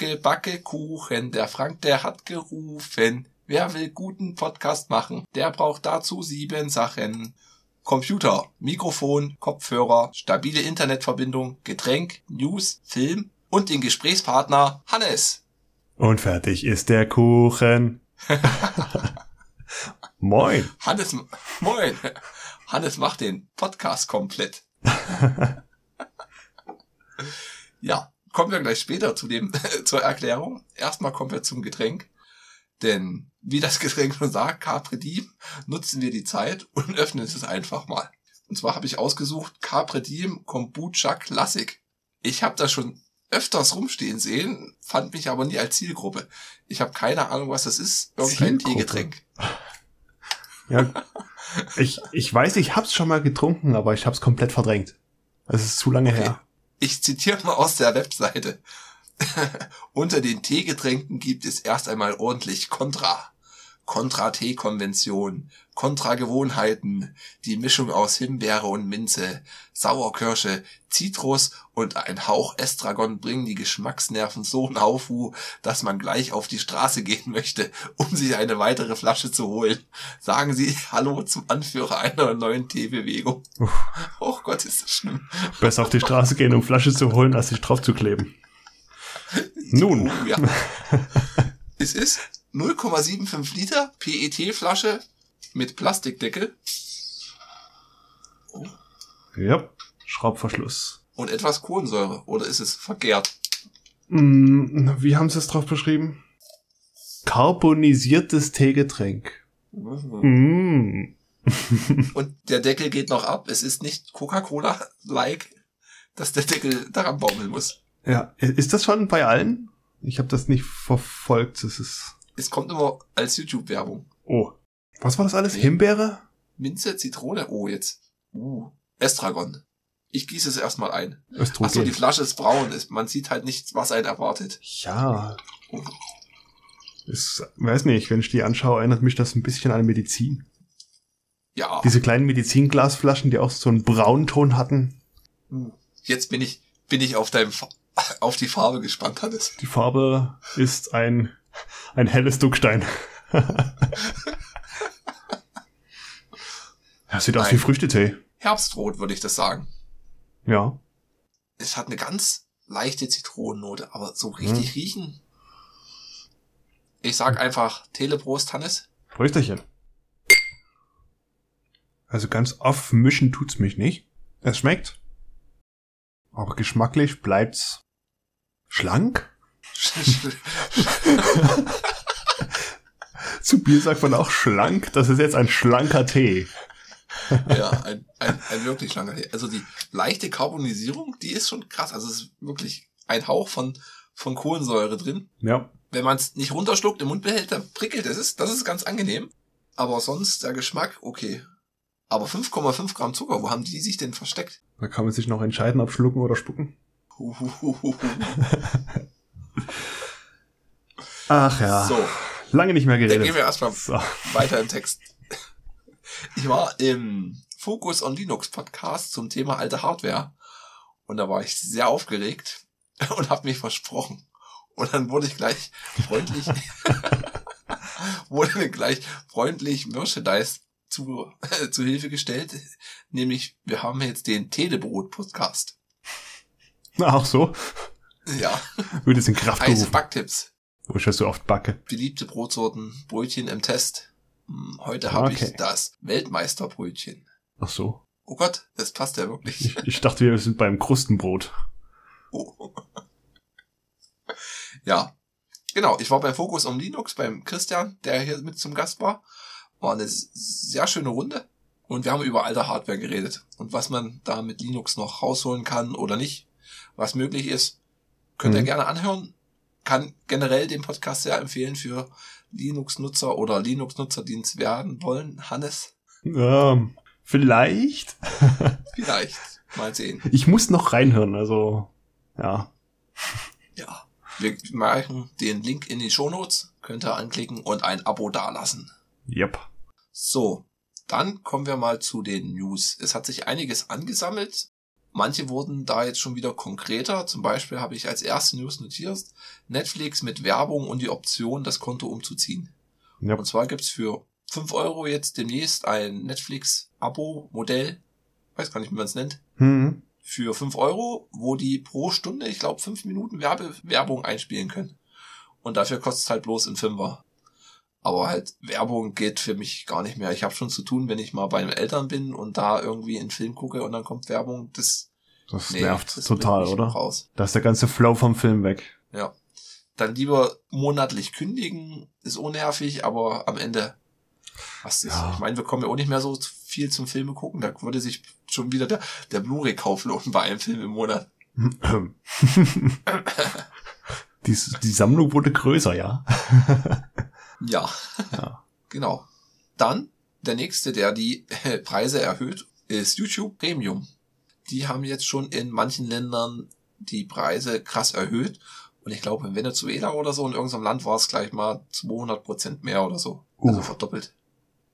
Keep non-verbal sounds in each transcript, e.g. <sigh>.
Backe, backe Kuchen, der Frank, der hat gerufen. Wer will guten Podcast machen, der braucht dazu sieben Sachen. Computer, Mikrofon, Kopfhörer, stabile Internetverbindung, Getränk, News, Film und den Gesprächspartner Hannes. Und fertig ist der Kuchen. <laughs> Moin. Hannes, moin. Hannes macht den Podcast komplett. <laughs> ja, kommen wir gleich später zu dem, <laughs> zur Erklärung. Erstmal kommen wir zum Getränk. Denn, wie das Getränk schon sagt, Capri Diem, nutzen wir die Zeit und öffnen es einfach mal. Und zwar habe ich ausgesucht Capri Diem Kombucha Classic. Ich habe das schon öfters rumstehen sehen, fand mich aber nie als Zielgruppe. Ich habe keine Ahnung, was das ist. Irgendein Teegetränk. Ja, ich, ich weiß, ich hab's schon mal getrunken, aber ich hab's komplett verdrängt. Es ist zu lange okay. her. Ich zitiere mal aus der Webseite. <laughs> Unter den Teegetränken gibt es erst einmal ordentlich Kontra. Kontra-Tee-Konvention, Kontra-Gewohnheiten, die Mischung aus Himbeere und Minze, Sauerkirsche, Zitrus und ein Hauch Estragon bringen die Geschmacksnerven so in Aufruhr, dass man gleich auf die Straße gehen möchte, um sich eine weitere Flasche zu holen. Sagen Sie Hallo zum Anführer einer neuen Teebewegung. Oh Gott, ist das schlimm. Besser auf die Straße gehen, um Flasche zu holen, als sich drauf zu kleben. Nun. Ja. es <laughs> ist 0,75 Liter PET-Flasche mit Plastikdeckel. Oh. Ja, Schraubverschluss. Und etwas Kohlensäure. Oder ist es vergärt? Mm, wie haben sie es drauf beschrieben? Carbonisiertes Teegetränk. Mhm. Mm. <laughs> Und der Deckel geht noch ab. Es ist nicht Coca-Cola-like, dass der Deckel daran baumeln muss. Ja, ist das schon bei allen? Ich habe das nicht verfolgt. Es ist. Es kommt immer als YouTube-Werbung. Oh. Was war das alles? Nee. Himbeere? Minze, Zitrone. Oh, jetzt. Uh. Estragon. Ich gieße es erstmal ein. Östrogen. Achso, die Flasche ist braun. Man sieht halt nicht, was einen erwartet. Ja. Oh. Ich weiß nicht, wenn ich die anschaue, erinnert mich das ein bisschen an Medizin. Ja. Diese kleinen Medizinglasflaschen, die auch so einen Braunton hatten. Uh. Jetzt bin ich, bin ich auf deinem <laughs> auf die Farbe gespannt hattest. Die Farbe ist ein, ein helles Duckstein. ja, <laughs> sieht ein aus wie Früchtetee. Herbstrot, würde ich das sagen. Ja. Es hat eine ganz leichte Zitronennote, aber so richtig hm. riechen. Ich sag einfach Teleprost, Hannes. Prösterchen. Also ganz aufmischen tut's mich nicht. Es schmeckt. Aber geschmacklich bleibt's schlank. <laughs> Zu Bier sagt man auch schlank. Das ist jetzt ein schlanker Tee. ja, ein, ein, ein wirklich schlanker Tee. Also die leichte Karbonisierung, die ist schon krass. Also es ist wirklich ein Hauch von, von Kohlensäure drin. Ja. Wenn man es nicht runterschluckt, im Mund behält, dann prickelt es. Ist, das ist ganz angenehm. Aber sonst der Geschmack, okay. Aber 5,5 Gramm Zucker, wo haben die sich denn versteckt? Da kann man sich noch entscheiden, ob schlucken oder spucken. <laughs> Ach ja. So. Lange nicht mehr geredet. Dann gehen wir erstmal so. weiter im Text. Ich war im Focus on Linux Podcast zum Thema alte Hardware und da war ich sehr aufgeregt <laughs> und habe mich versprochen. Und dann wurde ich gleich freundlich, <laughs> wurde mir gleich freundlich Merchandise zu, äh, <laughs> zu Hilfe gestellt. Nämlich, wir haben jetzt den Telebrot-Podcast. Ach so. Ja. <laughs> Wird es in Kraft Heiße Backtipps. Wo ich das so oft backe. Beliebte Brotsorten, Brötchen im Test. Hm, heute habe okay. ich das Weltmeisterbrötchen. Ach so. Oh Gott, das passt ja wirklich. Ich, ich dachte, wir sind beim Krustenbrot. Oh. <laughs> Ja. Genau, ich war beim Fokus um Linux beim Christian, der hier mit zum Gast war. War eine sehr schöne Runde. Und wir haben über alte Hardware geredet. Und was man da mit Linux noch rausholen kann oder nicht. Was möglich ist. Könnt ihr mhm. gerne anhören. Kann generell den Podcast sehr empfehlen für Linux-Nutzer oder Linux-Nutzer, die es werden wollen. Hannes? Ähm, vielleicht. <laughs> vielleicht. Mal sehen. Ich muss noch reinhören, also, ja. Ja. Wir machen den Link in die Shownotes. Könnt ihr anklicken und ein Abo dalassen. Yep. So, dann kommen wir mal zu den News. Es hat sich einiges angesammelt. Manche wurden da jetzt schon wieder konkreter. Zum Beispiel habe ich als erste News notiert, Netflix mit Werbung und die Option, das Konto umzuziehen. Ja. Und zwar gibt's für 5 Euro jetzt demnächst ein Netflix-Abo-Modell, weiß gar nicht, wie man es nennt, Hm. für 5 Euro, wo die pro Stunde, ich glaube, 5 Minuten Werbe Werbung einspielen können. Und dafür kostet es halt bloß ein Fünfer. Aber halt Werbung geht für mich gar nicht mehr. Ich habe schon zu tun, wenn ich mal bei meinen Eltern bin und da irgendwie einen Film gucke und dann kommt Werbung. Das, Das nee, nervt das total, oder? Raus. Da ist der ganze Flow vom Film weg. Ja. Dann lieber monatlich kündigen, ist unnervig, aber am Ende was ist. Ja. Ich meine, wir kommen ja auch nicht mehr so viel zum Filme gucken. Da würde sich schon wieder der, der Blu-ray-Kauf lohnen bei einem Film im Monat. <laughs> die, die Sammlung wurde größer, ja. <laughs> Ja. Ja. <laughs> Genau. Dann der nächste, der die <laughs> Preise erhöht, ist YouTube Premium. Die haben jetzt schon in manchen Ländern die Preise krass erhöht. Und ich glaube, in Venezuela oder so, in irgendeinem Land war es gleich mal 200 Prozent mehr oder so. Also Uh. verdoppelt.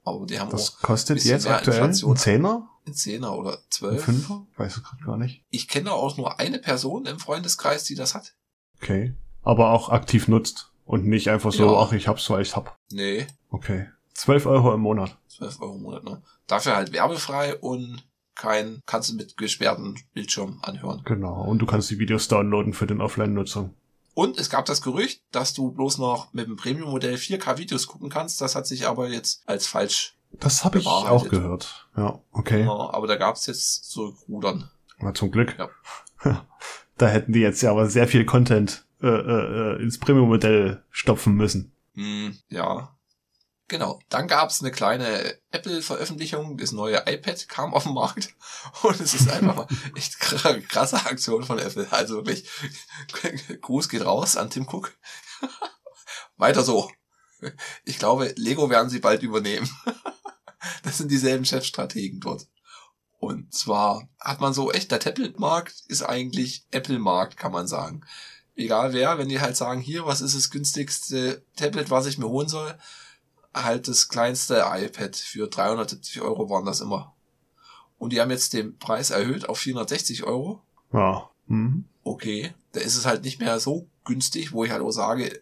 Aber die haben Das auch kostet jetzt aktuell Inflation. ein Zehner? einen Zehner oder Ein zwölf. Fünfer? Weiß ich gerade gar nicht. Ich kenne auch nur eine Person im Freundeskreis, die das hat. Okay. Aber auch aktiv nutzt. Und nicht einfach so, Ja. ach, ich hab's, weil ich hab. Nee, Okay. 12 Euro im Monat. 12 Euro im Monat, ne? Dafür halt werbefrei und kein, kannst du mit gesperrten Bildschirm anhören. Genau. Und du kannst die Videos downloaden für den Offline-Nutzung. Und es gab das Gerücht, dass du bloß noch mit dem Premium-Modell 4K Videos gucken kannst. Das hat sich aber jetzt als falsch. Das habe ich auch gehört. Ja, okay. Ja, aber da gab es jetzt zurückrudern. Na, zum Glück. Ja. <laughs> da hätten die jetzt ja aber sehr viel Content äh, äh, ins Premium-Modell stopfen müssen. Hm, ja. Genau. Dann gab es eine kleine Apple-Veröffentlichung. Das neue iPad kam auf den Markt. <laughs> Und es ist einfach mal <laughs> echt kr- krasse Aktion von Apple. Also wirklich, <laughs> Gruß geht raus an Tim Cook. Weiter so. Ich glaube, Lego werden sie bald übernehmen. Das sind dieselben Chefstrategen dort. Und zwar hat man so echt, der Tablet-Markt ist eigentlich Apple-Markt, kann man sagen. Egal wer, wenn die halt sagen, hier, was ist das günstigste Tablet, was ich mir holen soll, halt das kleinste iPad für 370 Euro waren das immer. Und die haben jetzt den Preis erhöht auf 460 Euro. Ja. Mhm. Okay, da ist es halt nicht mehr so günstig, wo ich halt auch sage,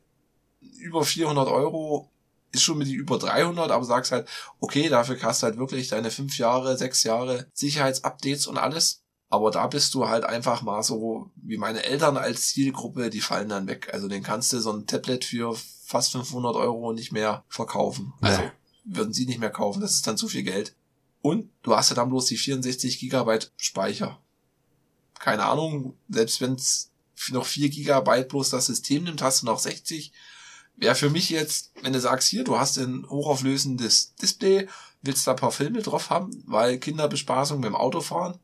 über 400 Euro ist schon mit die über 300, aber sagst halt, okay, dafür hast du halt wirklich deine fünf Jahre, sechs Jahre Sicherheitsupdates und alles. Aber da bist du halt einfach mal so, wie meine Eltern als Zielgruppe, die fallen dann weg. Also den kannst du so ein Tablet für fast 500 Euro nicht mehr verkaufen. Also würden sie nicht mehr kaufen, das ist dann zu viel Geld. Und du hast ja dann bloß die 64 Gigabyte Speicher. Keine Ahnung, selbst wenn es noch 4 Gigabyte bloß das System nimmt, hast du noch 60. Wäre für mich jetzt, wenn du sagst, hier, du hast ein hochauflösendes Display, willst da ein paar Filme drauf haben, weil Kinderbespaßung beim Autofahren,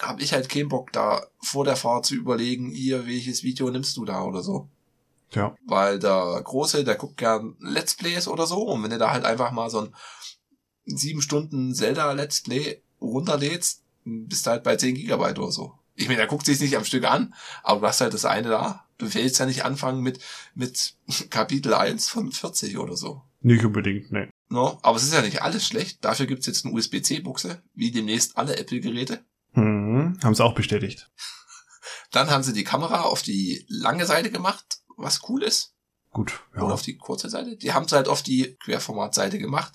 habe ich halt keinen Bock, da vor der Fahrt zu überlegen, hier, welches Video nimmst du da oder so. Ja. Weil der Große, der guckt gern Let's Plays oder so. Und wenn du da halt einfach mal so ein sieben Stunden Zelda Let's Play runterlädst, bist du halt bei 10 Gigabyte oder so. Ich meine, der guckt sich nicht am Stück an, aber du hast halt das eine da. Du willst ja nicht anfangen mit, mit <laughs> Kapitel 1 von 40 oder so. Nicht unbedingt, ne. No? Aber es ist ja nicht alles schlecht. Dafür gibt's jetzt eine USB-C-Buchse, wie demnächst alle Apple-Geräte. Mhm. Haben sie auch bestätigt. Dann haben sie die Kamera auf die lange Seite gemacht, was cool ist. Gut. Ja. Oder auf die kurze Seite. Die haben es halt auf die Querformatseite gemacht.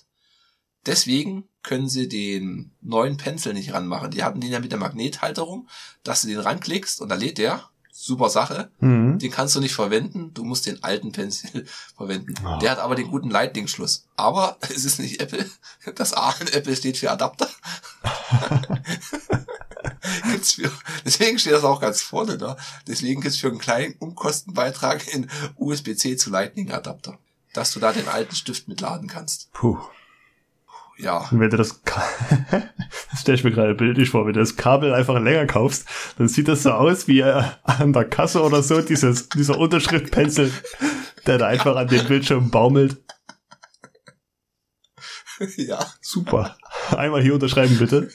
Deswegen können sie den neuen Pencil nicht ranmachen. Die hatten den ja mit der Magnethalterung, dass du den ranklickst und da lädt der. Super Sache. Mhm. Den kannst du nicht verwenden. Du musst den alten Pencil <laughs> verwenden. Ah. Der hat aber den guten Lightning-Schluss. Aber <laughs> es ist nicht Apple. Das A in Apple steht für Adapter. <laughs> <laughs> gibt's für, deswegen steht das auch ganz vorne da. Deswegen gibt's für einen kleinen Umkostenbeitrag in USB-C zu Lightning-Adapter. Dass du da den alten Stift mitladen kannst. Puh. Ja. Und wenn du das, <laughs> das stelle ich mir gerade bildlich vor, wenn du das Kabel einfach länger kaufst, dann sieht das so aus wie äh, an der Kasse oder so, dieses, dieser Unterschriftpencil, der da einfach an den Bildschirm baumelt. <laughs> ja. Super. Einmal hier unterschreiben, bitte.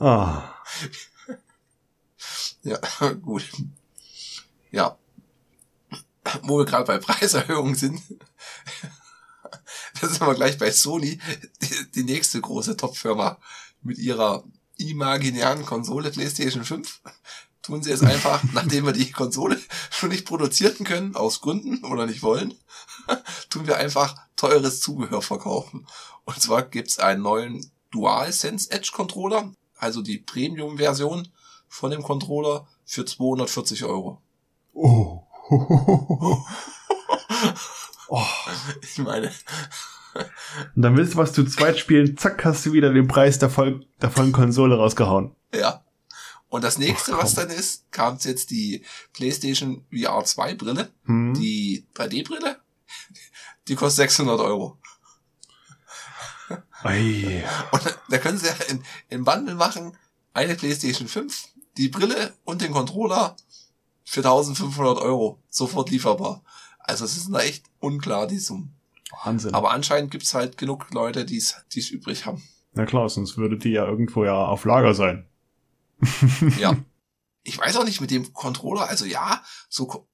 Ah, Ja, <laughs> gut. Ja. Wo wir gerade bei Preiserhöhungen sind, <laughs> da sind wir gleich bei Sony, die, die nächste große Top-Firma mit ihrer imaginären Konsole PlayStation 5 tun sie es einfach, <laughs> nachdem wir die Konsole schon nicht produzieren können, aus Gründen oder nicht wollen, tun wir einfach teures Zubehör verkaufen. Und zwar gibt's einen neuen DualSense Edge Controller, also die Premium-Version von dem Controller für 240 Euro. Oh. <laughs> oh. <laughs> Ich meine, Und dann willst du was zu zweit spielen, zack, hast du wieder den Preis der, voll, der vollen Konsole rausgehauen. ja. Und das nächste, Ach, was dann ist, kam jetzt die PlayStation VR 2 Brille, Hm. die 3D-Brille, die kostet 600 Euro. Ei. Und da können sie ja in, in Bundle machen, eine PlayStation 5, die Brille und den Controller für 1500 Euro. Sofort lieferbar. Also es ist da echt unklar, die Summen. Wahnsinn. Aber anscheinend gibt's halt genug Leute, die es übrig haben. Na klar, sonst würde die ja irgendwo ja auf Lager sein. Ja. <laughs> Ich weiß auch nicht mit dem Controller, also ja, so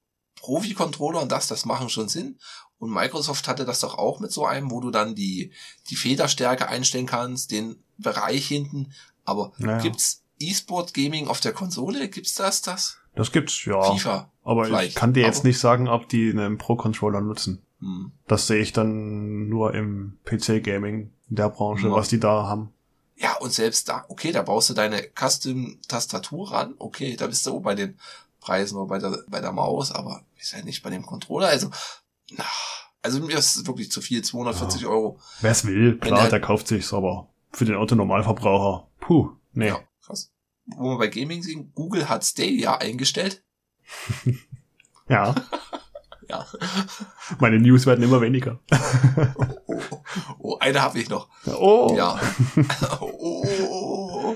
Profi-Controller und das, das machen schon Sinn. Und Microsoft hatte das doch auch mit so einem, wo du dann die, die Federstärke einstellen kannst, den Bereich hinten. Aber Naja. gibt's E-Sport Gaming auf der Konsole? Gibt's das, das? Das gibt's, ja. FIFA. aber ich vielleicht, kann dir jetzt aber- nicht sagen, ob die einen Pro-Controller nutzen. Hm. Das sehe ich dann nur im PC-Gaming in der Branche, Ja. was die da haben. Ja, und selbst da, okay, da baust du deine Custom-Tastatur ran. Okay, da bist du bei den Preisen oder bei der, bei der Maus, aber ist ja nicht bei dem Controller. Also, na, also mir ist es wirklich zu viel, 240 Euro. Wer es will, klar, der- der kauft sich's, aber für den Autonormalverbraucher, puh, nee. Ja, krass. Wo wir bei Gaming sind, Google hat Stadia eingestellt. <laughs> Ja, <laughs> Ja. meine News werden immer weniger. Oh, oh, oh, oh eine habe ich noch. Oh, Ja. <laughs> oh, oh, oh, oh.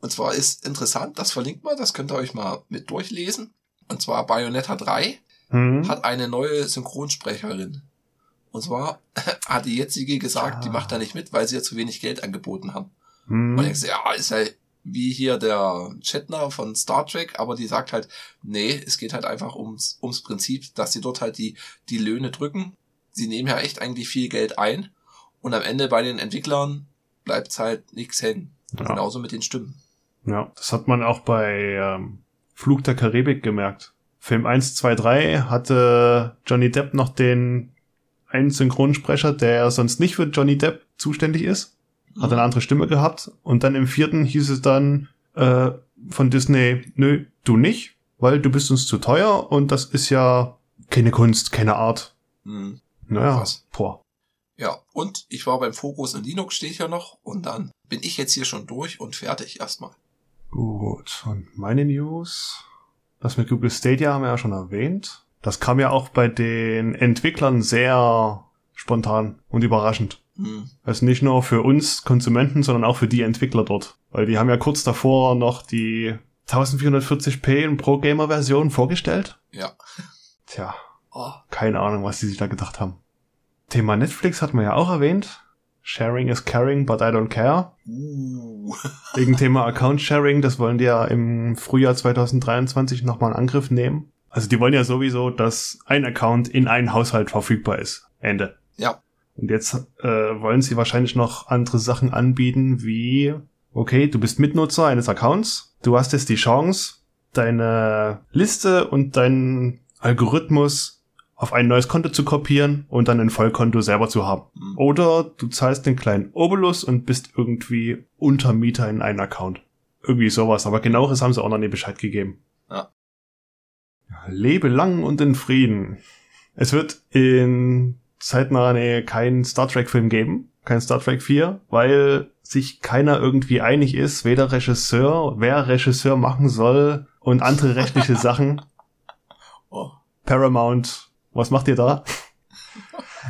Und zwar ist interessant, das verlinkt man, das könnt ihr euch mal mit durchlesen. Und zwar Bayonetta 3 Hm? hat eine neue Synchronsprecherin. Und zwar <laughs> hat die jetzige gesagt, die Ah. macht da nicht mit, weil sie ja zu wenig Geld angeboten haben. Hm? Und ich so, ja, ist ja wie hier der Chatner von Star Trek, aber die sagt halt, nee, es geht halt einfach ums, ums Prinzip, dass sie dort halt die, die Löhne drücken. Sie nehmen ja echt eigentlich viel Geld ein und am Ende bei den Entwicklern bleibt halt nichts hängen. Ja. Genauso mit den Stimmen. Ja, das hat man auch bei ähm, Flug der Karibik gemerkt. Film 1, 2, 3 hatte Johnny Depp noch den einen Synchronsprecher, der sonst nicht für Johnny Depp zuständig ist. Hat eine andere Stimme gehabt. Und dann im vierten hieß es dann äh, von Disney, nö, du nicht, weil du bist uns zu teuer und das ist ja keine Kunst, keine Art. Mhm. Naja, Krass. boah. Ja, und ich war beim Fokus in Linux, steht ja noch, und dann bin ich jetzt hier schon durch und fertig erstmal. Gut, und meine News. Das mit Google Stadia haben wir ja schon erwähnt. Das kam ja auch bei den Entwicklern sehr spontan und überraschend. Hm. Also nicht nur für uns Konsumenten, sondern auch für die Entwickler dort. Weil die haben ja kurz davor noch die 1440p in Pro-Gamer-Version vorgestellt. Ja. Tja, Oh, keine Ahnung, was die sich da gedacht haben. Thema Netflix hat man ja auch erwähnt. Sharing is caring, but I don't care. uh. <laughs> Wegen Thema Account Sharing, das wollen die ja im Frühjahr 2023 nochmal in Angriff nehmen. Also die wollen ja sowieso, dass ein Account in einen Haushalt verfügbar ist. Ende. Ja. Und jetzt äh, wollen sie wahrscheinlich noch andere Sachen anbieten, wie, okay, du bist Mitnutzer eines Accounts, du hast jetzt die Chance, deine Liste und deinen Algorithmus auf ein neues Konto zu kopieren und dann ein Vollkonto selber zu haben. Hm. Oder du zahlst den kleinen Obolus und bist irgendwie Untermieter in einen Account. Irgendwie sowas, aber genaueres haben sie auch noch nie Bescheid gegeben. Ja. Lebe lang und in Frieden. Es wird in zeitnaher Nähe keinen Star Trek Film geben, kein Star Trek 4, weil sich keiner irgendwie einig ist, weder Regisseur, wer Regisseur machen soll und andere rechtliche <laughs> Sachen. Oh. Paramount, was macht ihr da?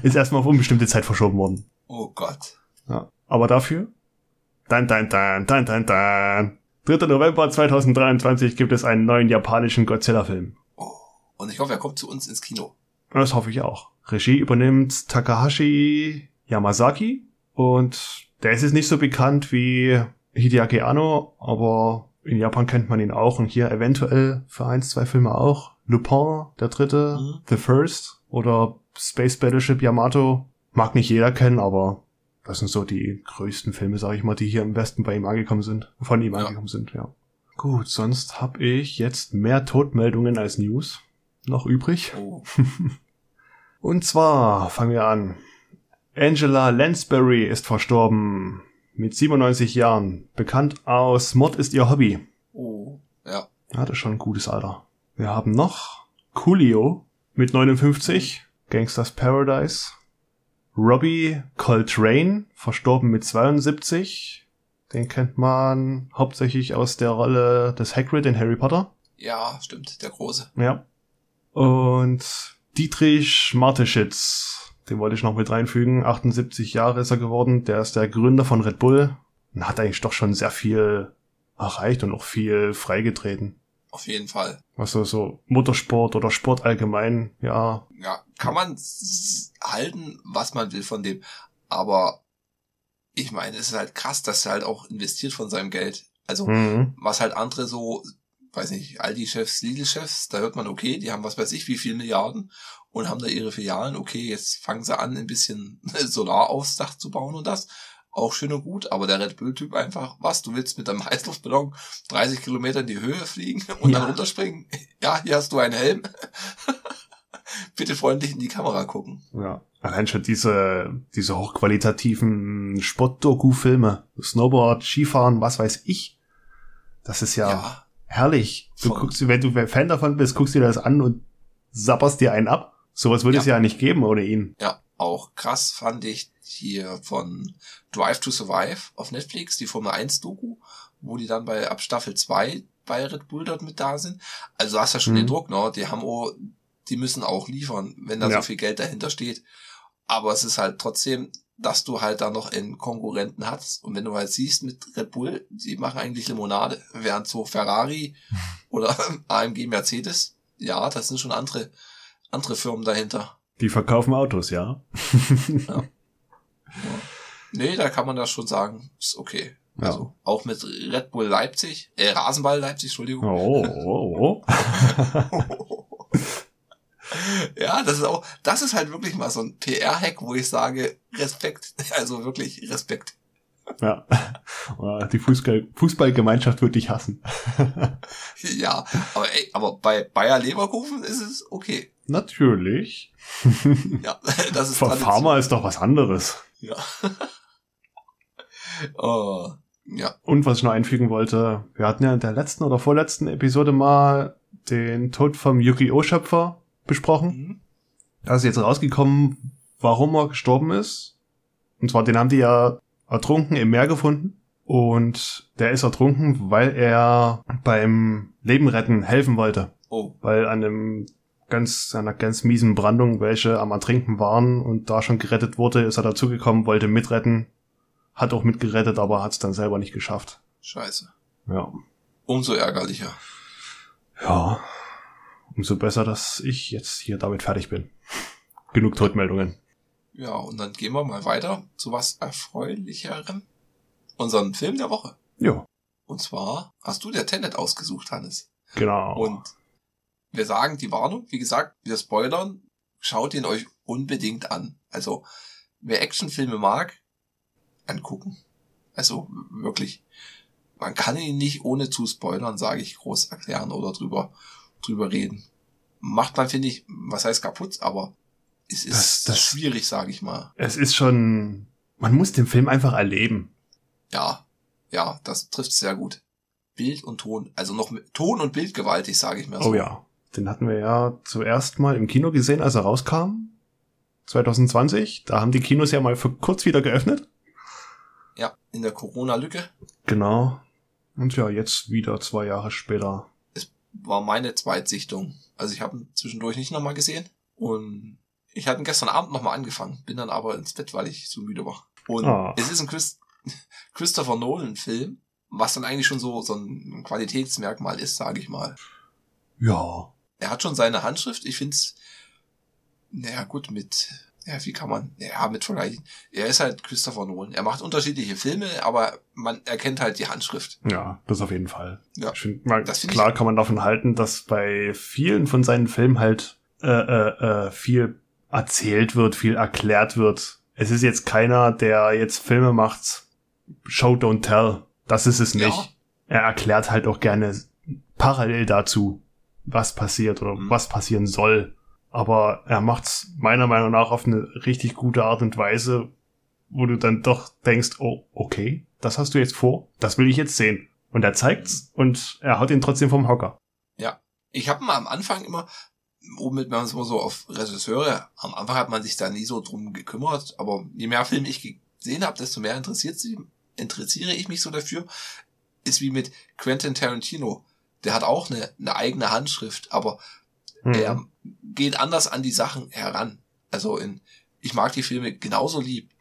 Ist erstmal auf unbestimmte Zeit verschoben worden. oh Gott. Ja. Aber dafür, dann, dann, dann, dann, dann, dann. 3. November 2023 gibt es einen neuen japanischen Godzilla-Film. Oh. Und ich hoffe, er kommt zu uns ins Kino. Das hoffe ich auch. Regie übernimmt Takahashi Yamazaki und der ist jetzt nicht so bekannt wie Hideaki Anno, aber in Japan kennt man ihn auch und hier eventuell für eins, zwei Filme auch. Lupin, der dritte, Mhm. The First oder Space Battleship Yamato. Mag nicht jeder kennen, aber Das sind so die größten Filme, sag ich mal, die hier im Westen bei ihm angekommen sind. Von ihm Ja. angekommen sind, ja. Gut, sonst habe ich jetzt mehr Todmeldungen als News noch übrig. Oh, <laughs> Und zwar fangen wir an. Angela Lansbury ist verstorben mit 97 Jahren. Bekannt aus Mord ist ihr Hobby. oh, ja. Ja, das ist schon ein gutes Alter. Wir haben noch Coolio mit 59, Gangsters Paradise. Robbie Coltrane, verstorben mit 72. Den kennt man hauptsächlich aus der Rolle des Hagrid in Harry Potter. Ja, stimmt, der Große. Ja. Und Dietrich Marteschitz, den wollte ich noch mit reinfügen. 78 Jahre ist er geworden. Der ist der Gründer von Red Bull und hat eigentlich doch schon sehr viel erreicht und auch viel freigetreten. Auf jeden Fall. Was so, Motorsport oder Sport allgemein, ja. Ja, kann man halten, was man will von dem. Aber ich meine, es ist halt krass, dass er halt auch investiert von seinem Geld. Also, Mhm. was halt andere so, weiß nicht, Aldi-Chefs, Lidl-Chefs, da hört man, okay, die haben was weiß ich, wie viel Milliarden und haben da ihre Filialen. Okay, jetzt fangen sie an, ein bisschen <laughs> Solar aufs Dach zu bauen und das. Auch schön und gut, aber der Red Bull-Typ einfach, was, du willst mit einem <laughs> Heißluftballon 30 Kilometer in die Höhe fliegen und Ja. dann runterspringen? <laughs> Ja, hier hast du einen Helm. <laughs> Bitte freundlich in die Kamera gucken. Ja. Allein schon diese, diese hochqualitativen Sport-Doku-Filme. Snowboard, Skifahren, was weiß ich. Das ist ja, ja herrlich. Du Voll. guckst, wenn du Fan davon bist, guckst dir das an und sapperst dir einen ab. Sowas würde Ja. es ja nicht geben ohne ihn. Ja, auch krass fand ich hier von Drive to Survive auf Netflix, die Formel 1 Doku, wo die dann bei ab Staffel 2 bei Red Bull dort mit da sind. Also du hast ja schon Mhm. den Druck, ne? Die haben auch, die müssen auch liefern, wenn da Ja. so viel Geld dahinter steht. Aber es ist halt trotzdem, dass du halt da noch einen Konkurrenten hast. Und wenn du halt siehst mit Red Bull, die machen eigentlich Limonade, während so Ferrari <laughs> oder <laughs> AMG Mercedes, ja, das sind schon andere, andere Firmen dahinter. Die verkaufen Autos, ja. <laughs> Nee, da kann man das schon sagen, ist okay. Ja. Also auch mit Red Bull Leipzig, äh, Rasenball Leipzig, Entschuldigung. Oh, oh, oh. <laughs> Ja, das ist auch, das ist halt wirklich mal so ein PR-Hack, wo ich sage, Respekt, also wirklich Respekt. Ja. Die Fußball Fußballgemeinschaft wird dich hassen. <laughs> Ja, aber ey, aber bei Bayer Leverkusen ist es okay. Natürlich. Ja, <laughs> das ist Für. Pharma ist doch was anderes. Ja. <laughs> oh, ja, Und was ich noch einfügen wollte, wir hatten ja in der letzten oder vorletzten Episode mal den Tod vom Yu-Gi-Oh! Schöpfer besprochen. mhm. Da ist jetzt rausgekommen, warum er gestorben ist. Und zwar, den haben die ja ertrunken im Meer gefunden. Und der ist ertrunken, weil er beim Leben retten helfen wollte. oh, Weil an einem ganz, einer ganz miesen Brandung welche am Ertrinken waren und da schon gerettet wurde, ist er dazugekommen, wollte mitretten, hat auch mitgerettet, aber hat es dann selber nicht geschafft. scheiße. Ja. Umso ärgerlicher. Ja. Umso besser, dass ich jetzt hier damit fertig bin. <laughs> Genug Todmeldungen. Ja, und dann gehen wir mal weiter zu was Erfreulicherem. Unseren Film der Woche. Ja, Und zwar hast du der Tenet ausgesucht, Hannes. genau. Und wir sagen die Warnung, wie gesagt, wir spoilern, schaut ihn euch unbedingt an. Also, wer Actionfilme mag, angucken. Also, wirklich. Man kann ihn nicht ohne zu spoilern, sage ich, groß erklären oder drüber, drüber reden. Macht man, finde ich, was heißt kaputt, aber es ist Das- das- schwierig, sage ich mal. Es ist schon, man muss den Film einfach erleben. Ja, ja, das trifft sehr gut. Bild und Ton, also noch mit Ton und Bild gewaltig, sage ich mir so. Oh ja. Den hatten wir ja zuerst mal im Kino gesehen, als er rauskam. 2020. Da haben die Kinos ja mal für kurz wieder geöffnet. Ja, in der Corona-Lücke Genau. Und ja, jetzt wieder zwei Jahre später. war meine Zweitsichtung. Also ich habe ihn zwischendurch nicht nochmal gesehen und ich hatte ihn gestern Abend nochmal angefangen, bin dann aber ins Bett, weil ich so müde war. Und Ah. es ist ein Chris <laughs> Christopher Nolan-Film, was dann eigentlich schon so, so ein Qualitätsmerkmal ist, sage ich mal. Ja. Er hat schon seine Handschrift, ich find's, naja gut, mit, ja, wie kann man, ja, mit vergleichen. Er ist halt Christopher Nolan. Er macht unterschiedliche Filme, aber man erkennt halt die Handschrift. Ja, das auf jeden Fall. Ja. Ich find, mal, Das find klar kann man davon halten, dass bei vielen von seinen Filmen halt äh, äh, äh, viel erzählt wird, viel erklärt wird es ist jetzt keiner, der jetzt Filme macht, Show Don't Tell. Das ist es nicht. Ja. Er erklärt halt auch gerne parallel dazu, was passiert oder Mhm. was passieren soll. Aber er macht's meiner Meinung nach auf eine richtig gute Art und Weise, wo du dann doch denkst, oh, okay, das hast du jetzt vor, das will ich jetzt sehen. Und er zeigt's und er haut ihn trotzdem vom Hocker. Ich habe mal am Anfang immer, womit man so so auf Regisseure, am Anfang hat man sich da nie so drum gekümmert, aber je mehr Filme ich gesehen habe, desto mehr interessiert sie, interessiere ich mich so dafür. Ist wie mit Quentin Tarantino. Der hat auch eine, eine eigene Handschrift, aber Hm. er geht anders an die Sachen heran. Also in, ich mag die Filme genauso lieb.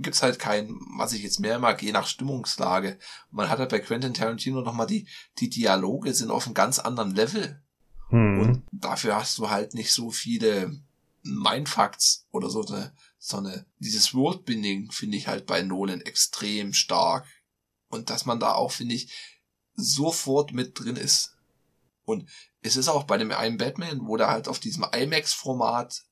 Gibt's halt kein, was ich jetzt mehr mag, je nach Stimmungslage. Man hat halt bei Quentin Tarantino nochmal die, die Dialoge sind auf einem ganz anderen Level. Hm. Und dafür hast du halt nicht so viele Mindfucks oder so eine, so eine, dieses Worldbinding finde ich halt bei Nolan extrem stark. Und dass man da auch, finde ich, sofort mit drin ist. Und es ist auch bei dem einen Batman, wo der halt auf diesem IMAX-Format,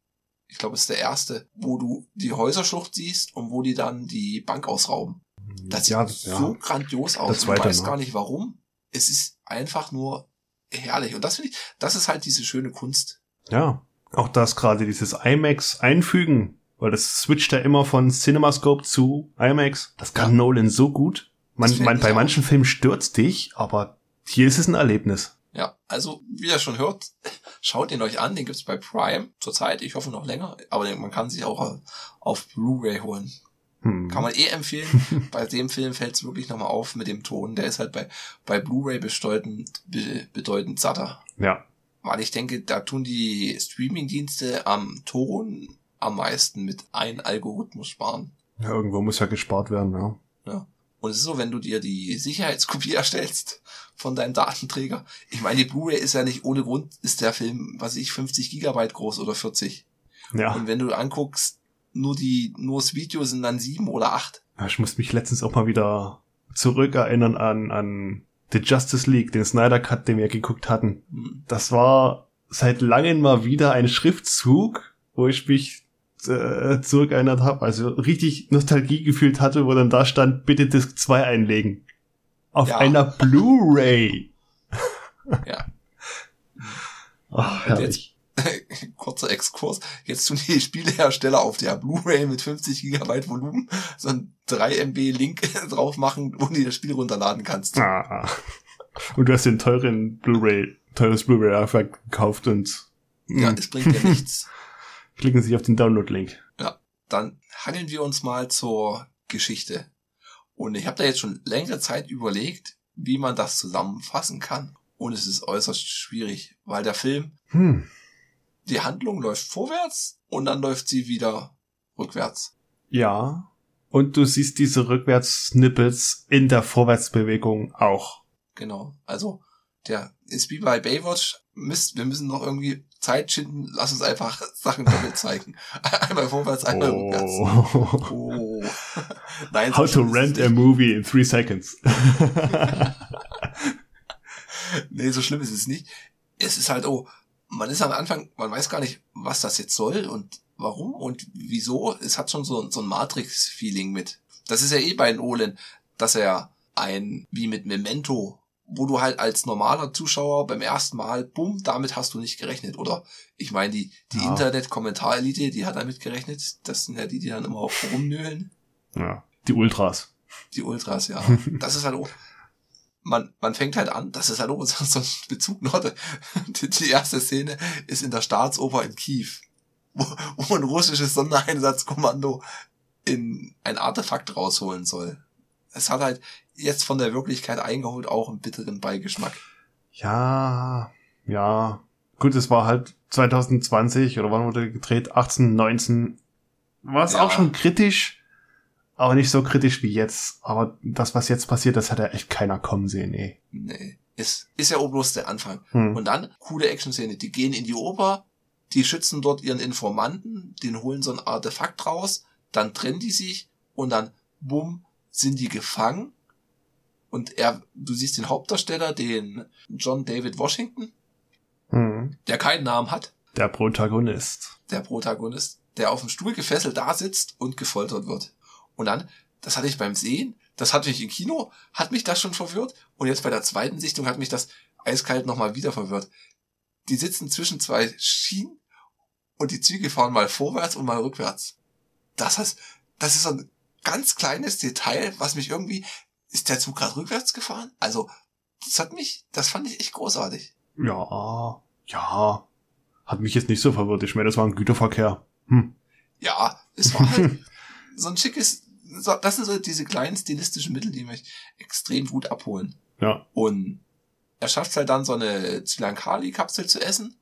ich glaube, es ist der erste, wo du die Häuserschlucht siehst und wo die dann die Bank ausrauben. Das ja, sieht ja. so grandios aus. Ich weiß ne? gar nicht warum. Es ist einfach nur herrlich. Und das finde ich, das ist halt diese schöne Kunst. Ja, auch das gerade dieses IMAX einfügen, weil das switcht ja immer von CinemaScope zu IMAX. Das kann Ja. Nolan so gut. Man, man, bei auch. manchen Filmen stört's dich, aber hier ist es ein Erlebnis. Ja, also wie ihr schon hört, <laughs> schaut ihn euch an. Den gibt's bei Prime zurzeit. Ich hoffe noch länger. Aber man kann sich auch auf Blu-ray holen. Hm. Kann man eh empfehlen. <laughs> bei dem Film fällt's wirklich nochmal auf mit dem Ton. Der ist halt bei, bei Blu-ray bedeutend, be, bedeutend satter. Ja, Weil ich denke, da tun die Streaming-Dienste am Ton am meisten mit ein Algorithmus sparen. ja, irgendwo muss ja gespart werden, ja. Und es ist so, wenn du dir die Sicherheitskopie <laughs> erstellst von deinem Datenträger. Ich meine, die Blu-ray ist ja nicht ohne Grund, ist der Film, was weiß ich, 50 Gigabyte groß oder 40. Ja, Und wenn du anguckst, nur die, nur das Video sind dann sieben oder acht. Ja, ich muss mich letztens auch mal wieder zurückerinnern an, an The Justice League, den Snyder Cut, den wir geguckt hatten. Hm. Das war seit langem mal wieder ein Schriftzug, wo ich mich äh, zurückerinnert habe, also richtig Nostalgie gefühlt hatte, wo dann da stand, bitte Disc 2 einlegen. Auf Ja. einer Blu-ray. <laughs> Ja. Ach, herrlich. <laughs> Kurzer Exkurs. Jetzt tun die Spielehersteller auf der Blu-ray mit 50 Gigabyte Volumen so ein 3 MB Link <laughs> drauf machen, wo du das Spiel runterladen kannst. Ah. Und du hast den teuren Blu-ray, teures Blu-ray gekauft und Ja, mh, es bringt dir nichts. Klicken sich auf den Download-Link. dann hangeln wir uns mal zur Geschichte. Und ich habe da jetzt schon längere Zeit überlegt, wie man das zusammenfassen kann. Und es ist äußerst schwierig, weil der Film, Hm. die Handlung läuft vorwärts und dann läuft sie wieder rückwärts. Ja. Und du siehst diese Rückwärts-Snippets in der Vorwärtsbewegung auch. Genau. Also der ist wie bei Baywatch. Mist, wir müssen noch irgendwie Zeit schinden. Lass uns einfach <laughs> Sachen doppelt zeigen. <laughs> Einmal vorwärts, einmal rückwärts. Oh. Oh. <laughs> Nein, How to rent a movie in three seconds. Nee, so schlimm ist es nicht. Es ist halt, oh, man ist am Anfang, man weiß gar nicht, was das jetzt soll und warum und wieso. Es hat schon so, so ein Matrix-Feeling mit. Das ist ja eh bei Nolan, dass er ein, wie mit Memento, wo du halt als normaler Zuschauer beim ersten Mal, bumm, damit hast du nicht gerechnet. Oder ich meine, die, die Ja. Internet-Kommentarelite, die hat damit gerechnet. Das sind ja die, die dann immer rumnöhlen. ja. Die Ultras. Die Ultras, ja. <laughs> Das ist halt auch, man, man fängt halt an, das ist halt auch so <laughs> ein Bezug noch. Die, die erste Szene ist in der Staatsoper in Kiew, wo, wo ein russisches Sondereinsatzkommando in ein Artefakt rausholen soll. Es hat halt jetzt von der Wirklichkeit eingeholt auch einen bitteren Beigeschmack. Ja, ja. Gut, es war halt 2020 oder wann wurde gedreht? 18, 19. War es Ja. auch schon kritisch, aber nicht so kritisch wie jetzt. Aber das, was jetzt passiert, das hat ja echt keiner kommen sehen, ey. Nee, ist, ist ja auch bloß der Anfang. Hm. Und dann, coole Action-Szene, die gehen in die Oper, die schützen dort ihren Informanten, den holen so ein Artefakt raus, dann trennen die sich und dann, bumm, sind die gefangen. Und er, du siehst den Hauptdarsteller, den John David Washington, Hm. der keinen Namen hat, Der Protagonist. der Protagonist, der auf dem Stuhl gefesselt da sitzt und gefoltert wird. Und dann, das hatte ich beim Sehen, das hatte ich im Kino, hat mich das schon verwirrt. Und jetzt bei der zweiten Sichtung hat mich das eiskalt nochmal wieder verwirrt. Die sitzen zwischen zwei Schienen und die Züge fahren mal vorwärts und mal rückwärts. Das heißt, das ist so ein ganz kleines Detail, was mich irgendwie, ist der Zug gerade rückwärts gefahren? Also, das hat mich, das fand ich echt großartig. Ja, ja. Hat mich jetzt nicht so verwirrt. Ich meine, das war ein Güterverkehr. Hm. Ja, es war halt <laughs> so ein schickes, so, das sind so diese kleinen stilistischen Mittel, die mich extrem gut abholen. Ja. Und er schafft es halt dann, so eine Zyankali-Kapsel zu essen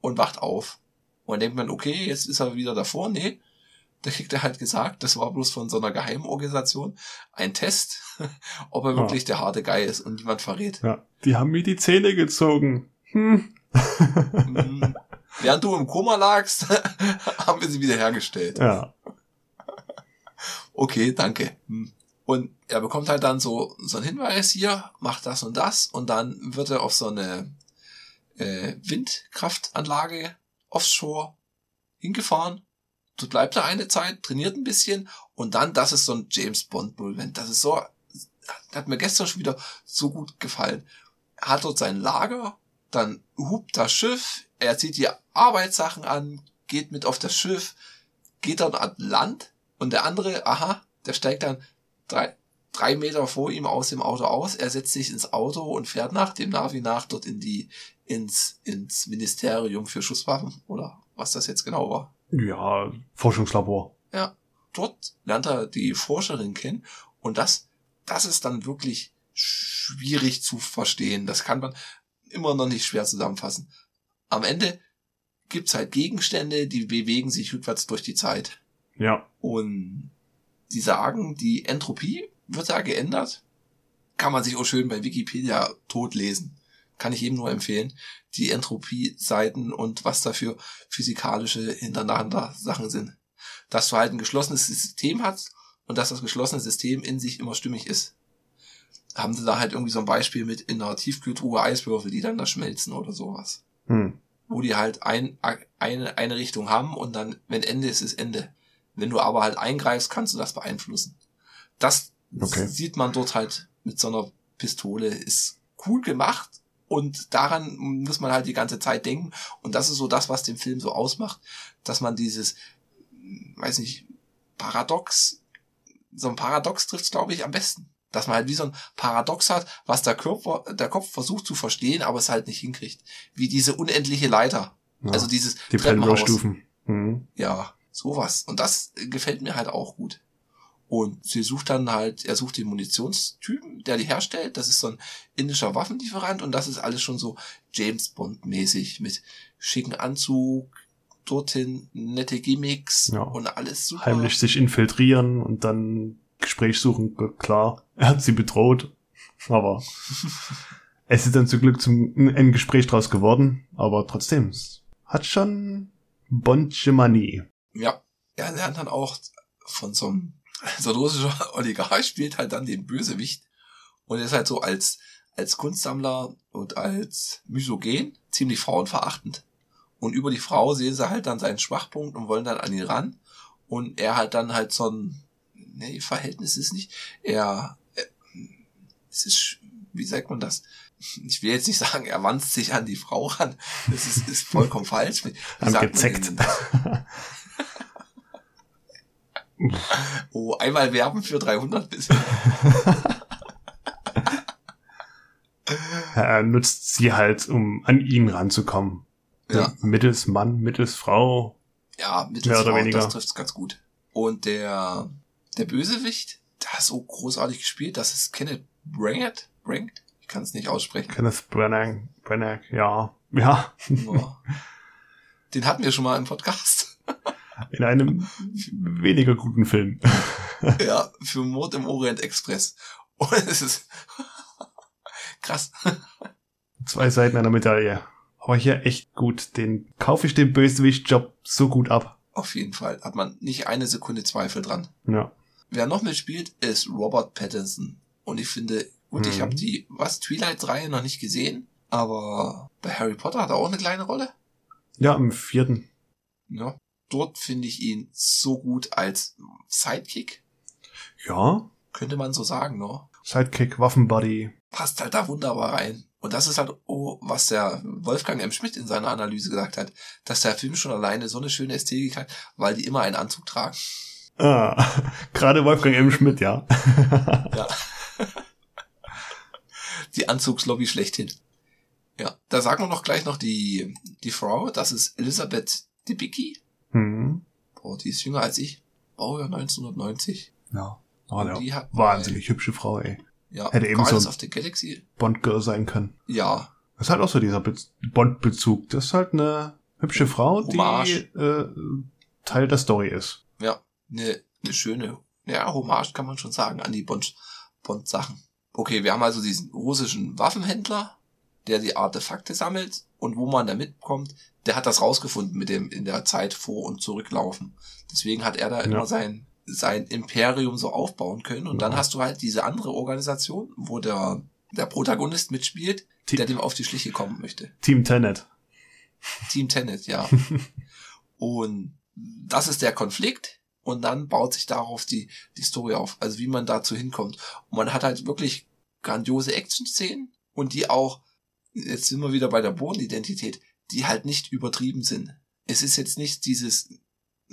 und wacht auf. Und dann denkt man, okay, jetzt ist er wieder davor. Nee, da kriegt er halt gesagt, das war bloß von so einer Geheimorganisation ein Test, <laughs> ob er Ja. wirklich der harte Guy ist und niemand verrät. Ja. Die haben mir die Zähne gezogen. Hm. Mhm. Während du im Koma lagst, <laughs> haben wir sie wieder hergestellt. Ja. Okay, danke. Hm. Und er bekommt halt dann so, so einen Hinweis hier, macht das und das und dann wird er auf so eine äh, Windkraftanlage offshore hingefahren. Dort bleibt er eine Zeit, trainiert ein bisschen und dann, das ist so ein James Bond Moment. Das ist so, hat mir gestern schon wieder so gut gefallen. Er hat dort sein Lager, dann hupt das Schiff, er zieht die Arbeitssachen an, geht mit auf das Schiff, geht dann an Land und der andere, aha, der steigt dann drei, drei Meter vor ihm aus dem Auto aus, er setzt sich ins Auto und fährt nach dem Navi nach dort in die, ins, ins Ministerium für Schusswaffen oder was das jetzt genau war. Ja, Forschungslabor. Ja, dort lernt er die Forscherin kennen und das, das ist dann wirklich schwierig zu verstehen. Das kann man immer noch nicht schwer zusammenfassen. Am Ende gibt's halt Gegenstände, die bewegen sich rückwärts durch die Zeit. Ja. Und die sagen, die Entropie wird da geändert. Kann man sich auch schön bei Wikipedia totlesen. Kann ich eben nur empfehlen. Die Entropie-Seiten und was da für physikalische hintereinander Sachen sind. Dass du halt ein geschlossenes System hast und dass das geschlossene System in sich immer stimmig ist. Haben sie da halt irgendwie so ein Beispiel mit in einer Tiefkühltruhe Eiswürfel, die dann da schmelzen oder sowas Hm. wo die halt ein, eine, eine Richtung haben und dann, wenn Ende ist, ist Ende. Wenn du aber halt eingreifst, kannst du das beeinflussen. Das Okay. sieht man dort halt mit so einer Pistole, ist cool gemacht und daran muss man halt die ganze Zeit denken und das ist so das, was den Film so ausmacht, dass man dieses, weiß nicht, Paradox, so ein Paradox trifft glaube ich am besten. Dass man halt wie so ein Paradox hat, was der Körper, der Kopf versucht zu verstehen, aber es halt nicht hinkriegt. Wie diese unendliche Leiter. Ja. Also dieses die Treppenhaus. Treppenhausstufen. Hm. Ja, sowas. Und das gefällt mir halt auch gut. Und sie sucht dann halt, er sucht den Munitionstypen, der die herstellt. Das ist so ein indischer Waffenlieferant und das ist alles schon so James Bond mäßig mit schicken Anzug, dorthin nette Gimmicks Ja. und alles super. Heimlich sich infiltrieren und dann Gespräch suchen. Klar, er hat sie bedroht. Aber <laughs> es ist dann zum Glück zum, ein Gespräch draus geworden. Aber trotzdem, es hat schon Bonchemanie. Ja, er lernt dann auch von so einem, so ein russischer <laughs> Oligarch spielt halt dann den Bösewicht und er ist halt so als, als Kunstsammler und als misogen ziemlich frauenverachtend. Und über die Frau sehen sie halt dann seinen Schwachpunkt und wollen dann an ihn ran. Und er halt dann halt so ein, nee, Verhältnis ist nicht, er, er es ist, wie sagt man das? Ich will jetzt nicht sagen, er wanzt sich an die Frau ran. Das ist, ist vollkommen falsch. Gezeckt. Oh, einmal werben für 300 bis. <laughs> Er nutzt sie halt, um an ihn ranzukommen. Ja, Mittels Mann, mittels Frau. ja, mittels Mehr oder Frau, weniger. das trifft's ganz gut. Und der, der Bösewicht, der ist so großartig gespielt, das ist Kenneth Branagh. Branagh? Ich kann es nicht aussprechen. Kenneth Branagh, Branagh, ja. Ja, Nur- <laughs> Den hatten wir schon mal im Podcast. <laughs> in einem weniger guten Film. <laughs> ja, für Mord im Orient Express. Und es ist krass. Zwei Seiten einer Medaille. Aber hier echt gut. Den kaufe ich den Bösewicht-Job so gut ab. Auf jeden Fall hat man nicht eine Sekunde Zweifel dran. Ja. Wer noch mitspielt, ist Robert Pattinson. Und ich finde, gut, ich Mhm. habe die, was, Twilight-Reihe noch nicht gesehen, aber bei Harry Potter hat er auch eine kleine Rolle. Ja, im vierten. Ja. dort finde ich ihn so gut als Sidekick, Ja. könnte man so sagen, ne? Sidekick, Waffenbuddy. Passt halt da wunderbar rein. Und das ist halt, oh, was der Wolfgang M. Schmidt in seiner Analyse gesagt hat, dass der Film schon alleine so eine schöne Ästhetik hat, weil die immer einen Anzug tragen. Ah, <laughs> gerade Wolfgang M. Schmidt, ja. <laughs> Ja. die Anzugslobby schlechthin. Ja, da sagen wir noch gleich noch die, die Frau, das ist Elisabeth Debicki. Hm. Boah, die ist jünger als ich. Baujahr 1990. Ja. Oh, die hat Wahnsinnig hübsche Frau, ey. Ja, Hätte eben Guardians so- the Galaxy. Bond-Girl sein können. Ja, Das ist halt auch so dieser Be Bond-Bezug. Das ist halt eine hübsche Frau, die Hommage. äh, Teil der Story ist. ja, eine ne schöne, ja, Hommage kann man schon sagen an die Bond- Bond-Sachen. Okay, wir haben also diesen russischen Waffenhändler, der die Artefakte sammelt und wo man da mitkommt, der hat das rausgefunden mit dem in der Zeit vor- und zurücklaufen. Deswegen hat er da immer Ja. sein, sein Imperium so aufbauen können. Und dann hast du halt diese andere Organisation, wo der, der Protagonist mitspielt, Ti- der dem auf die Schliche kommen möchte. Team Tenet. Team Tenet, ja. <laughs> und das ist der Konflikt. Und dann baut sich darauf die, die Story auf. Also wie man dazu hinkommt. Und man hat halt wirklich grandiose Action-Szenen und die auch, jetzt sind wir wieder bei der Bodenidentität, die halt nicht übertrieben sind. Es ist jetzt nicht dieses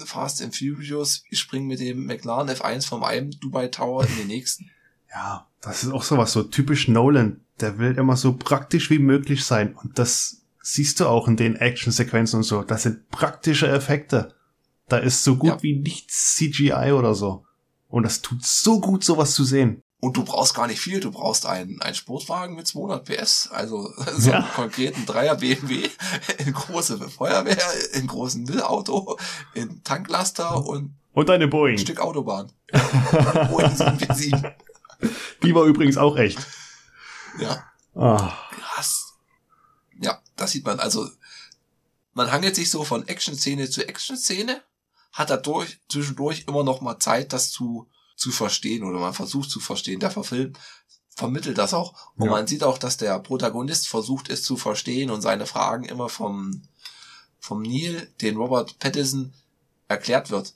Fast and Furious, ich spring mit dem McLaren F1 vom einen Dubai Tower in den nächsten. <laughs> Ja, das ist auch sowas, so typisch Nolan. Der will immer so praktisch wie möglich sein. Und das siehst du auch in den Actionsequenzen und so. Das sind praktische Effekte. Da ist so gut Ja. wie nichts CGI oder so. Und das tut so gut, sowas zu sehen. Und du brauchst gar nicht viel. Du brauchst einen, einen Sportwagen mit 200 PS, also <laughs> so Ja. einen konkreten Dreier BMW, in große Feuerwehr, in großen Müllauto, in Tanklaster und Und eine ein Boeing. Stück Autobahn. Boeing <laughs> 747. Die war übrigens auch echt. Ja, Ah, krass. Ja, das sieht man. Also, man hangelt sich so von Action-Szene zu Action-Szene, hat dadurch zwischendurch immer noch mal Zeit, das zu, zu verstehen oder man versucht zu verstehen. Der Film vermittelt das auch. Und Ja. man sieht auch, dass der Protagonist versucht, es zu verstehen und seine Fragen immer vom, vom Neil, den Robert Pattinson, erklärt wird.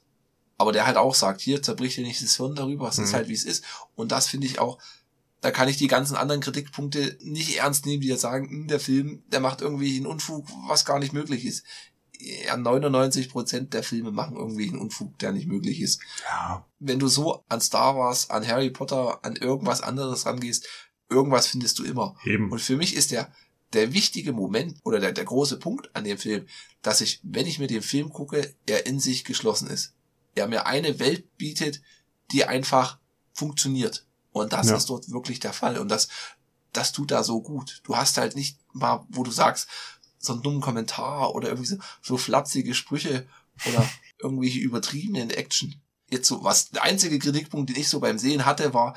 Aber der halt auch sagt, hier zerbricht dir nicht das Hirn darüber, es ist Mhm. halt wie es ist. Und das finde ich auch, da kann ich die ganzen anderen Kritikpunkte nicht ernst nehmen, die jetzt sagen, "Hm, der Film, der macht irgendwie einen Unfug, was gar nicht möglich ist. Ja, 99 Prozent der Filme machen irgendwie einen Unfug, der nicht möglich ist. ja. Wenn du so an Star Wars, an Harry Potter, an irgendwas anderes rangehst, irgendwas findest du immer. Eben. Und für mich ist der, der wichtige Moment oder der, der große Punkt an dem Film, dass ich, wenn ich mir den Film gucke, er in sich geschlossen ist. Er mir eine Welt bietet, die einfach funktioniert. Und das Ja. ist dort wirklich der Fall. Und das, das tut da so gut. Du hast halt nicht mal, wo du sagst, so einen dummen Kommentar oder irgendwie so, so flapsige Sprüche oder <laughs> irgendwelche übertriebenen Action. Jetzt so, was, der einzige Kritikpunkt, den ich so beim Sehen hatte, war,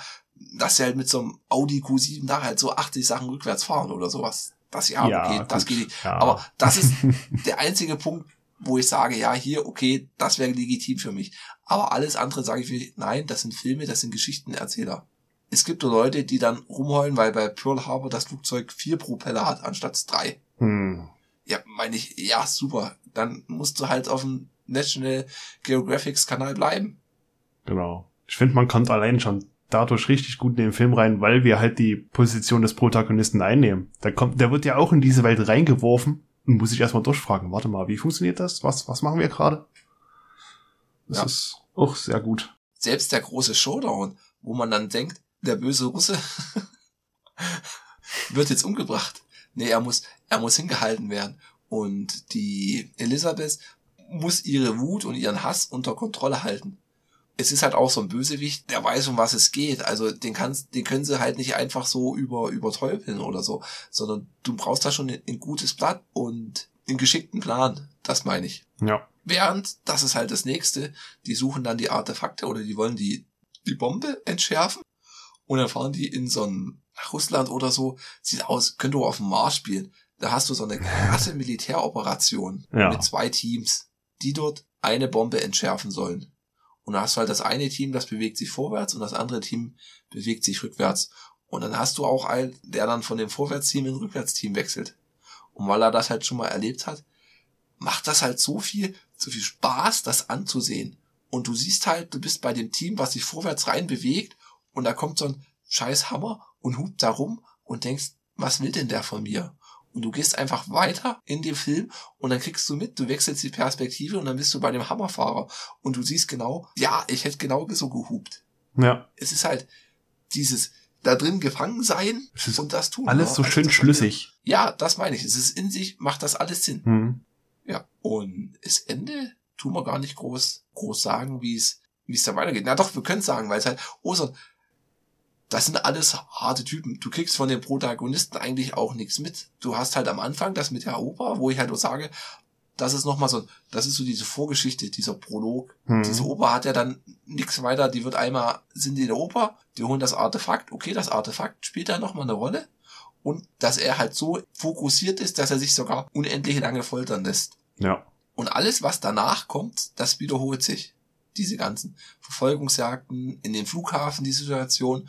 dass sie halt mit so einem Audi Q7 da halt so 80 Sachen rückwärts fahren oder sowas. Das ja, okay, das gut. geht nicht. Ja. Aber das ist <laughs> der einzige Punkt, wo ich sage, ja, hier, okay, das wäre legitim für mich. Aber alles andere sage ich, mir, nein, das sind Filme, das sind Geschichtenerzähler. Es gibt so Leute, die dann rumheulen, weil bei Pearl Harbor das Flugzeug vier Propeller hat anstatt drei. hm. Ja, meine ich, ja, super. Dann musst du halt auf dem National Geographics Kanal bleiben. Genau. Ich finde, man kommt allein schon dadurch richtig gut in den Film rein, weil wir halt die Position des Protagonisten einnehmen. Der kommt, der wird ja auch in diese Welt reingeworfen und muss sich erstmal durchfragen, warte mal, wie funktioniert das? Was, was machen wir gerade? Das Ja. ist auch sehr gut. Selbst der große Showdown, wo man dann denkt, der böse Russe <laughs> wird jetzt umgebracht. Nee, er muss, er muss hingehalten werden. Und die Elisabeth muss ihre Wut und ihren Hass unter Kontrolle halten. Es ist halt auch so ein Bösewicht, der weiß, um was es geht. Also den kannst, den können sie halt nicht einfach so über, übertäubeln oder so, sondern du brauchst da schon ein, ein gutes Blatt und einen geschickten Plan. Das meine ich. Ja. Während, das ist halt das nächste, die suchen dann die Artefakte oder die wollen die, die Bombe entschärfen. Und dann fahren die in so ein Russland oder so. Sieht aus, könnte auch auf dem Mars spielen. Da hast du so eine krasse <laughs> Militäroperation Ja. mit zwei Teams, die dort eine Bombe entschärfen sollen. Und da hast du halt das eine Team, das bewegt sich vorwärts und das andere Team bewegt sich rückwärts. Und dann hast du auch einen, der dann von dem Vorwärtsteam in Rückwärtsteam wechselt. Und weil er das halt schon mal erlebt hat, macht das halt so viel so viel Spaß, das anzusehen. Und du siehst halt, du bist bei dem Team, was sich vorwärts rein bewegt und da kommt so ein scheiß Hammer und hupt da rum und denkst, was will denn der von mir? Und du gehst einfach weiter in dem Film und dann kriegst du mit, du wechselst die Perspektive und dann bist du bei dem Hammerfahrer und du siehst genau, ja, ich hätte genau so gehupt. Ja. Es ist halt dieses da drin gefangen sein und das tun. alles ja. so Also schön das- schlüssig. Ja, das meine ich. Es ist in sich, macht das alles Sinn. Hm. Ja. Und das Ende tun wir gar nicht groß, groß sagen, wie es, wie es da weitergeht. Na doch, wir können sagen, weil es halt, oh, so, das sind alles harte Typen. Du kriegst von den Protagonisten eigentlich auch nichts mit. Du hast halt am Anfang das mit der Oper, wo ich halt auch sage, das ist nochmal so, das ist so diese Vorgeschichte, dieser Prolog. Hm. Diese Oper hat ja dann nichts weiter, die wird einmal, sind die in der Oper, die holen das Artefakt, okay, das Artefakt spielt da nochmal eine Rolle. Und dass er halt so fokussiert ist, dass er sich sogar unendlich lange foltern lässt. Ja. Und alles, was danach kommt, das wiederholt sich. Diese ganzen Verfolgungsjagden in den Flughafen, die Situation.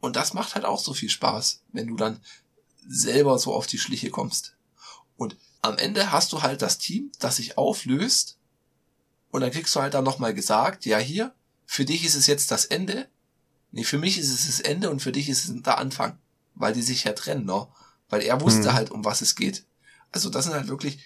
Und das macht halt auch so viel Spaß, wenn du dann selber so auf die Schliche kommst. Und am Ende hast du halt das Team, das sich auflöst. Und dann kriegst du halt dann nochmal gesagt, ja hier, für dich ist es jetzt das Ende. Nee, für mich ist es das Ende und für dich ist es der Anfang. Weil die sich ja trennen, ne? Weil er wusste Hm. halt, um was es geht. Also das sind halt wirklich,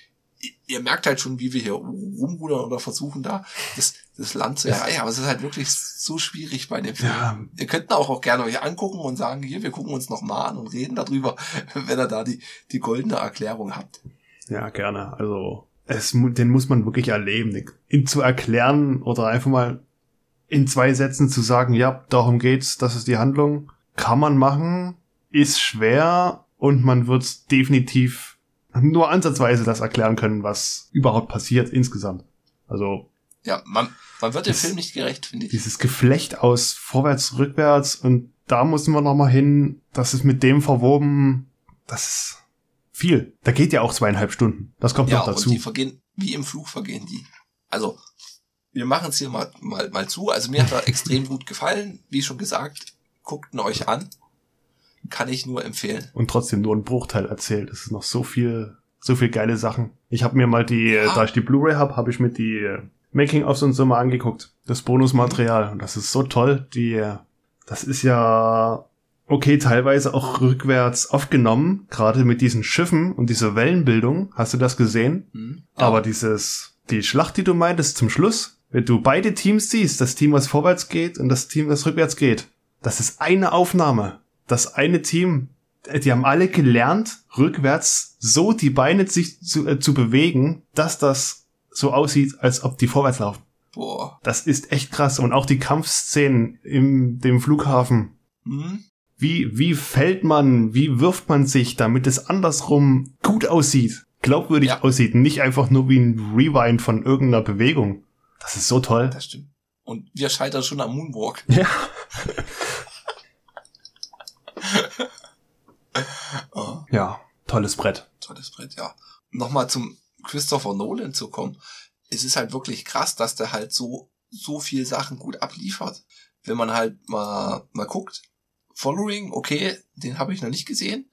ihr- merkt halt schon, wie wir hier rumrudern oder versuchen da das, das Land zu erreichen. Aber es ist halt wirklich so schwierig bei dem Film. Ja, Ihr könnt auch, auch gerne euch angucken und sagen, hier, wir gucken uns noch mal an und reden darüber, <laughs> wenn ihr da die, die goldene Erklärung habt. ja, gerne. Also, es, den muss man wirklich erleben. Ihn zu erklären oder einfach mal in zwei Sätzen zu sagen, ja, darum geht's, das ist die Handlung, kann man machen, ist schwer und man wird definitiv nur ansatzweise das erklären können, was überhaupt passiert insgesamt. Also, Ja, man, man wird dem Film nicht gerecht, finde ich. dieses Geflecht aus vorwärts, rückwärts und da müssen wir noch mal hin, das ist mit dem verwoben, das ist viel. Da geht ja auch zweieinhalb Stunden. Das kommt Ja, noch und dazu. die vergehen, wie im Flug vergehen die. Also, wir machen es hier mal, mal, mal zu. Also mir hat er <laughs> extrem gut gefallen. Wie schon gesagt, guckt ihn euch an. Kann ich nur empfehlen. Und trotzdem nur ein Bruchteil erzählt. Es ist noch so viel, so viel geile Sachen. Ich habe mir mal die, Ja. da ich die Blu-ray habe, habe ich mir die äh, Making-ofs und so mal angeguckt. Das Bonusmaterial. Und das ist so toll. Die, äh, das ist ja okay, teilweise auch rückwärts aufgenommen. Gerade mit diesen Schiffen und dieser Wellenbildung. Hast du das gesehen? Hm? Ja. Aber dieses, die Schlacht, die du meintest zum Schluss, wenn du beide Teams siehst, das Team, was vorwärts geht und das Team, das rückwärts geht, das ist eine Aufnahme. Das eine Team, äh, die haben alle gelernt, rückwärts so die Beine sich zu, äh, zu bewegen, dass das so aussieht, als ob die vorwärts laufen. Boah. Das ist echt krass. Und auch die Kampfszenen im dem Flughafen. Hm? Wie, wie fällt man, wie wirft man sich, damit es andersrum gut aussieht, glaubwürdig Ja. aussieht, nicht einfach nur wie ein Rewind von irgendeiner Bewegung. Das ist so toll. Das stimmt. Und wir scheitern schon am Moonwalk. Ja. <laughs> Oh, Ja, tolles Brett. tolles Brett, ja. Nochmal zum Christopher Nolan zu kommen. Es ist halt wirklich krass, dass der halt so, so viel Sachen gut abliefert. Wenn man halt mal, mal guckt. Following, okay, den habe ich noch nicht gesehen.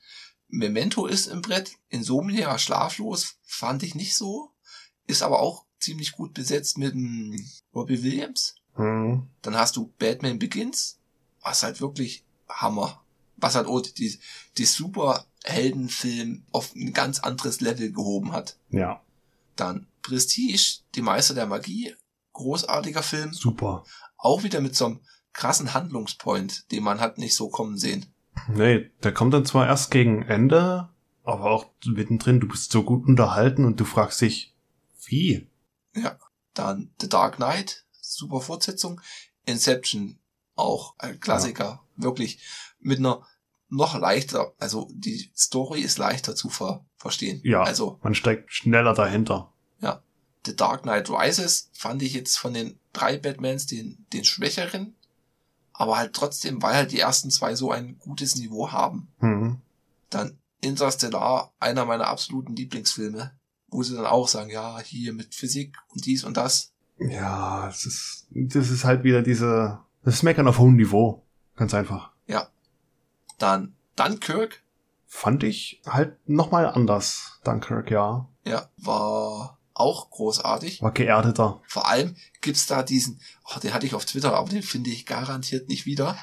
Memento ist im Brett. Insomnia, schlaflos, fand ich nicht so. Ist aber auch ziemlich gut besetzt mit dem Robbie Williams. Hm. Dann hast du Batman Begins, was halt wirklich Hammer. Was halt auch die, die Superheldenfilm auf ein ganz anderes Level gehoben hat. Ja, Dann Prestige, die Meister der Magie, großartiger Film. super. Auch wieder mit so einem krassen Handlungspoint, den man hat nicht so kommen sehen. Nee, der kommt dann zwar erst gegen Ende, aber auch mittendrin, du bist so gut unterhalten und du fragst dich, wie? Dann The Dark Knight, super Fortsetzung. Inception, auch ein Klassiker. Wirklich mit einer noch leichter, also die Story ist leichter zu ver verstehen. Ja. Also Man steckt schneller dahinter. The Dark Knight Rises fand ich jetzt von den drei Batmans den, den schwächeren. Aber halt trotzdem, weil halt die ersten zwei so ein gutes Niveau haben. Hm. Dann Interstellar, einer meiner absoluten Lieblingsfilme. Wo sie dann auch sagen, ja, hier mit Physik und dies und das. Ja, es ist, das ist halt wieder diese, das Meckern auf hohem Niveau. Ganz einfach. Dann Dunkirk, Fand ich halt nochmal anders, Dunkirk, ja. ja, war auch großartig. War geerdeter. Vor allem gibt's da diesen, oh, den hatte ich auf Twitter, aber den finde ich garantiert nicht wieder.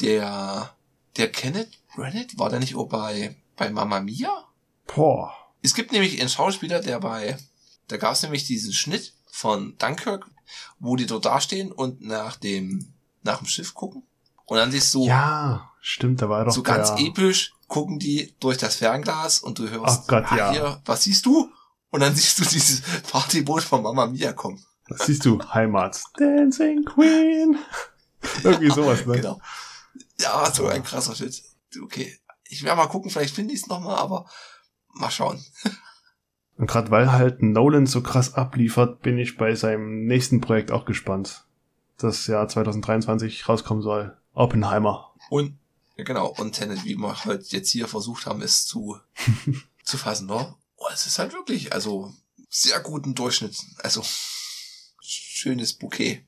Der, der Kenneth Branagh, war der nicht auch bei, bei Mamma Mia? Boah. Es gibt nämlich einen Schauspieler, der bei, da gab's nämlich diesen Schnitt von Dunkirk, wo die dort dastehen und nach dem, nach dem Schiff gucken. Und dann siehst du, Ja, stimmt, da war doch so ganz der, episch, gucken die durch das Fernglas und du hörst, Oh Gott, ah, ja. hier, was siehst du? Und dann siehst du dieses <laughs> Partyboot von Mamma Mia kommen. Was siehst du? Heimat. Dancing Queen. <laughs> Irgendwie sowas, ne? Genau. Ja, so ein krasser Shit. Okay. Ich werde mal gucken, vielleicht finde ich es nochmal, aber mal schauen. <laughs> Und gerade weil halt Nolan so krass abliefert, bin ich bei seinem nächsten Projekt auch gespannt. Das Jahr 2023 rauskommen soll. Oppenheimer. Und, ja genau, und Tenet, wie wir halt jetzt hier versucht haben, es zu, <laughs> zu fassen, ne? Oh, es ist halt wirklich, also, sehr guten Durchschnitt. Also, schönes Bouquet.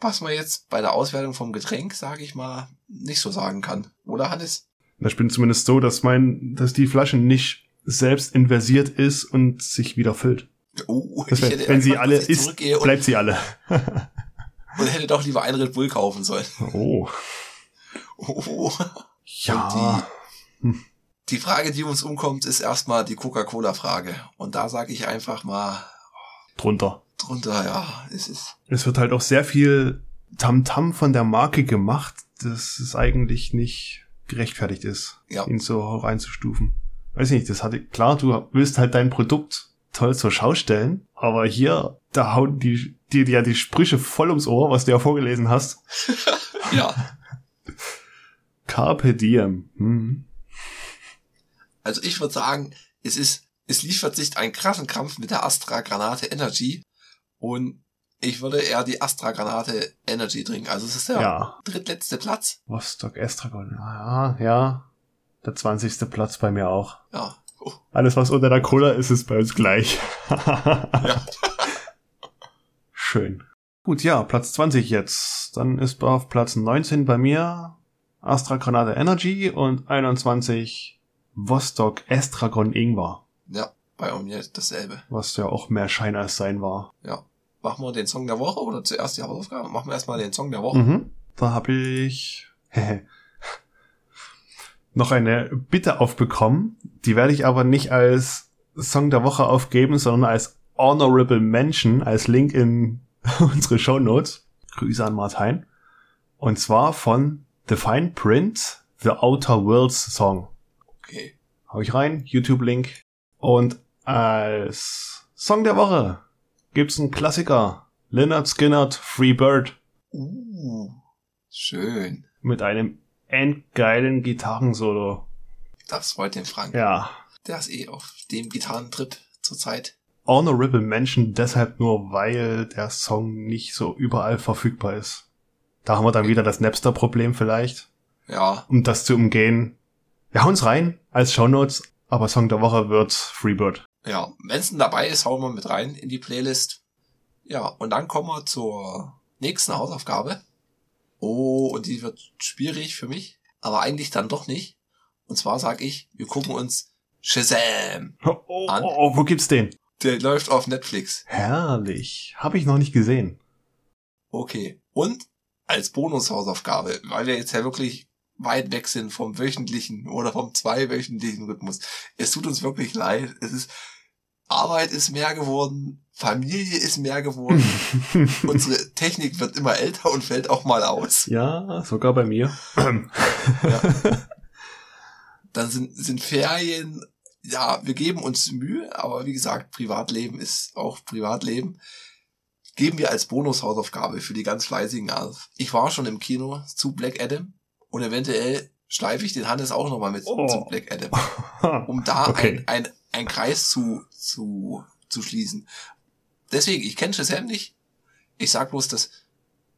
Was man jetzt bei der Auswertung vom Getränk, sage ich mal, nicht so sagen kann. Oder, Hannes? Und Ich bin zumindest so, dass mein, dass die Flasche nicht selbst inversiert ist und sich wieder füllt. Oh, Das ich wär, hätte wenn sie alle ist, bleibt sie alle. <laughs> und hätte doch lieber einen Red Bull kaufen sollen. Oh. Oh. Ja. Die Frage, die uns umkommt, ist erstmal die Coca-Cola-Frage. Und da sage ich einfach mal Drunter. drunter, ja, es ist. Es wird halt auch sehr viel Tamtam von der Marke gemacht, dass es eigentlich nicht gerechtfertigt ist, Ja. ihn so hoch einzustufen. Weiß nicht, das hatte, klar, du willst halt dein Produkt toll zur Schau stellen, aber hier, da hauen die, die, die ja die Sprüche voll ums Ohr, was du ja vorgelesen hast. <laughs> Ja. Carpe diem. Hm. Also ich würde sagen, es ist, es liefert sich einen krassen Kampf mit der Astra Granate Energy. Und ich würde eher die Astra Granate Energy trinken. Also es ist der Ja. drittletzte Platz. Rostock Estragon. Ja, ja. Der 20. Platz bei mir auch. Ja. Oh, Alles, was unter der Cola ist, ist bei uns gleich. ja. <laughs> <laughs> Schön. Gut, ja, Platz 20 jetzt. Dann ist auf Platz 19 bei mir Astra Granate Energy und 21 Vostok Estragon Ingwer, ja, bei mir dasselbe. was ja auch mehr Schein als sein war. Ja. Machen wir den Song der Woche oder zuerst die Hausaufgabe? Machen wir erstmal den Song der Woche. Mhm. Da habe ich <laughs> noch eine Bitte aufbekommen. Die werde ich aber nicht als Song der Woche aufgeben, sondern als Honorable Mention, als Link in <laughs> unsere Show Notes. Grüße an Martin. Und zwar von The Fine Print, The Outer Worlds Song. Okay. Hau ich rein, YouTube-Link. Und als Song der Woche gibt's einen Klassiker. Leonard Skinnert, Free Bird. Uh, schön. mit einem endgeilen Gitarrensolo. Das freut den Frank. Ja. Der ist eh auf dem Gitarrentrip zurzeit. Honorable Mention deshalb nur, weil der Song nicht so überall verfügbar ist. Da haben wir dann wieder das Napster-Problem vielleicht. Ja, Um das zu umgehen. Wir hauen's rein als Shownotes, aber Song der Woche wird Freebird. ja. Wenn's denn dabei ist, hauen wir mit rein in die Playlist. Ja, und dann kommen wir zur nächsten Hausaufgabe. Oh, und die wird schwierig für mich, aber eigentlich dann doch nicht. Und zwar sag ich, wir gucken uns Shazam. Oh, oh, An- oh, wo gibt's den? Der läuft auf Netflix. Herrlich. Habe ich noch nicht gesehen. Okay. Und als Bonushausaufgabe, weil wir jetzt ja wirklich weit weg sind vom wöchentlichen oder vom zweiwöchentlichen Rhythmus. Es tut uns wirklich leid. Es ist, Arbeit ist mehr geworden, Familie ist mehr geworden, <laughs> unsere Technik wird immer älter und fällt auch mal aus. ja, sogar bei mir. <laughs> Dann sind, sind Ferien, ja, wir geben uns Mühe, aber wie gesagt, Privatleben ist auch Privatleben. Geben wir als Bonushausaufgabe für die ganz Fleißigen auf. Ich war schon im Kino zu Black Adam und eventuell schleife ich den Hannes auch nochmal mit Oh. zu Black Adam, <laughs> um da Okay. ein, ein, ein Kreis zu, zu, zu schließen. Deswegen, ich kenne Shazam nicht. Ich sag bloß, dass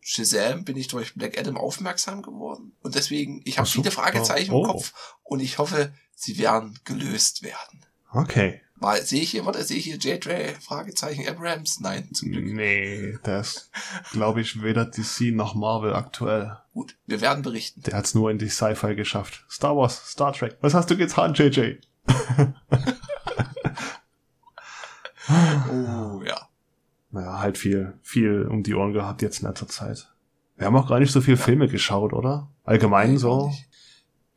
Shazam bin ich durch Black Adam aufmerksam geworden. Und deswegen, ich habe so. viele Fragezeichen Oh. im Kopf und ich hoffe, sie werden gelöst werden. Okay. Weil, sehe ich hier, warte, sehe ich hier J.J. Fragezeichen Abrams? Nein, zum Glück. Nee, ist, glaube ich, weder DC noch Marvel aktuell. Gut, wir werden berichten. Der hat's nur in die Sci-Fi geschafft. Star Wars, Star Trek. Was hast du getan, JJ? <laughs> Oh, ja. Naja, halt viel, viel um die Ohren gehabt jetzt in letzter Zeit. Wir haben auch gar nicht so viel Filme geschaut, oder? Allgemein Nee, so. nicht.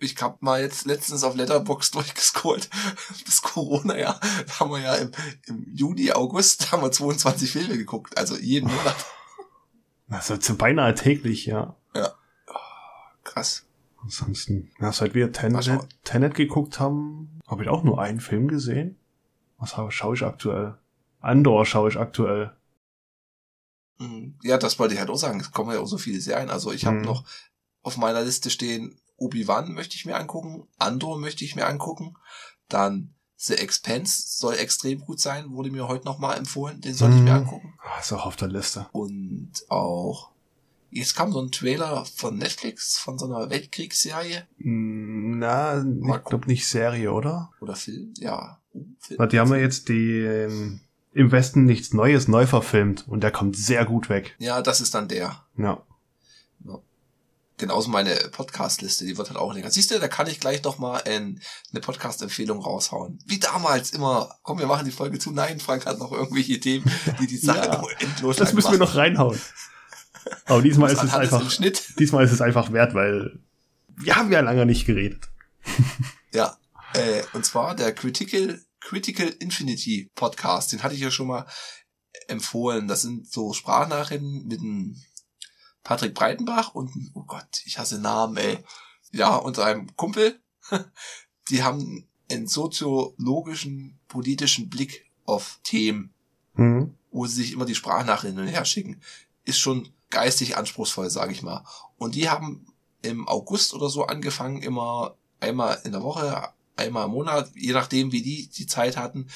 Ich hab mal jetzt letztens auf Letterbox <laughs> durchgescrollt. Das Corona-Jahr. Da haben wir ja im, im Juli, August, da haben wir 22 Filme geguckt. Also jeden Monat. Also zu beinahe täglich, ja. Krass. Ansonsten, ja, seit wir. Tenet, Tenet geguckt haben, habe ich auch nur einen Film gesehen. Was schaue ich aktuell? Andor schaue ich aktuell. Mhm. Ja, das wollte ich halt auch sagen. Es kommen ja auch so viele Serien. Also ich habe Mhm. noch auf meiner Liste stehen, Obi-Wan möchte ich mir angucken, Andor möchte ich mir angucken, dann The Expense soll extrem gut sein, wurde mir heute nochmal empfohlen, den soll ich mir Mhm. angucken. Ah, ist auch auf der Liste. Und auch, jetzt kam so ein Trailer von Netflix, von so einer Weltkriegsserie Mm, Na, Mal ich glaube nicht Serie, oder? oder Film, ja. oh, Film. Na, die haben ja jetzt die ähm, im Westen nichts Neues neu verfilmt und der kommt sehr gut weg. Ja, das ist dann der. Ja. Genauso meine Podcast-Liste, die wird halt auch länger. Siehst du, da kann ich gleich noch mal ein, eine Podcast-Empfehlung raushauen. Wie damals immer. Komm, wir machen die Folge zu. Nein, Frank hat noch irgendwelche Themen, die die <laughs> Sache Ja, endlos Das müssen wir noch reinhauen. <laughs> Aber diesmal ist Man es einfach, Schnitt. diesmal ist es einfach wert, weil wir haben ja lange nicht geredet. <laughs> Ja, äh, und zwar der Critical, Critical Infinity Podcast. Den hatte ich ja schon mal empfohlen. Das sind so Sprachnachrichten mit dem Patrick Breitenbach und, oh Gott, ich hasse Namen, ey. Ja, und seinem Kumpel. <laughs> Die haben einen soziologischen, politischen Blick auf Themen, Mhm. wo sie sich immer die Sprachnachrichten hin und her schicken. Ist schon geistig anspruchsvoll, sage ich mal. Und die haben im August oder so angefangen, immer einmal in der Woche, einmal im Monat, je nachdem, wie die die Zeit hatten,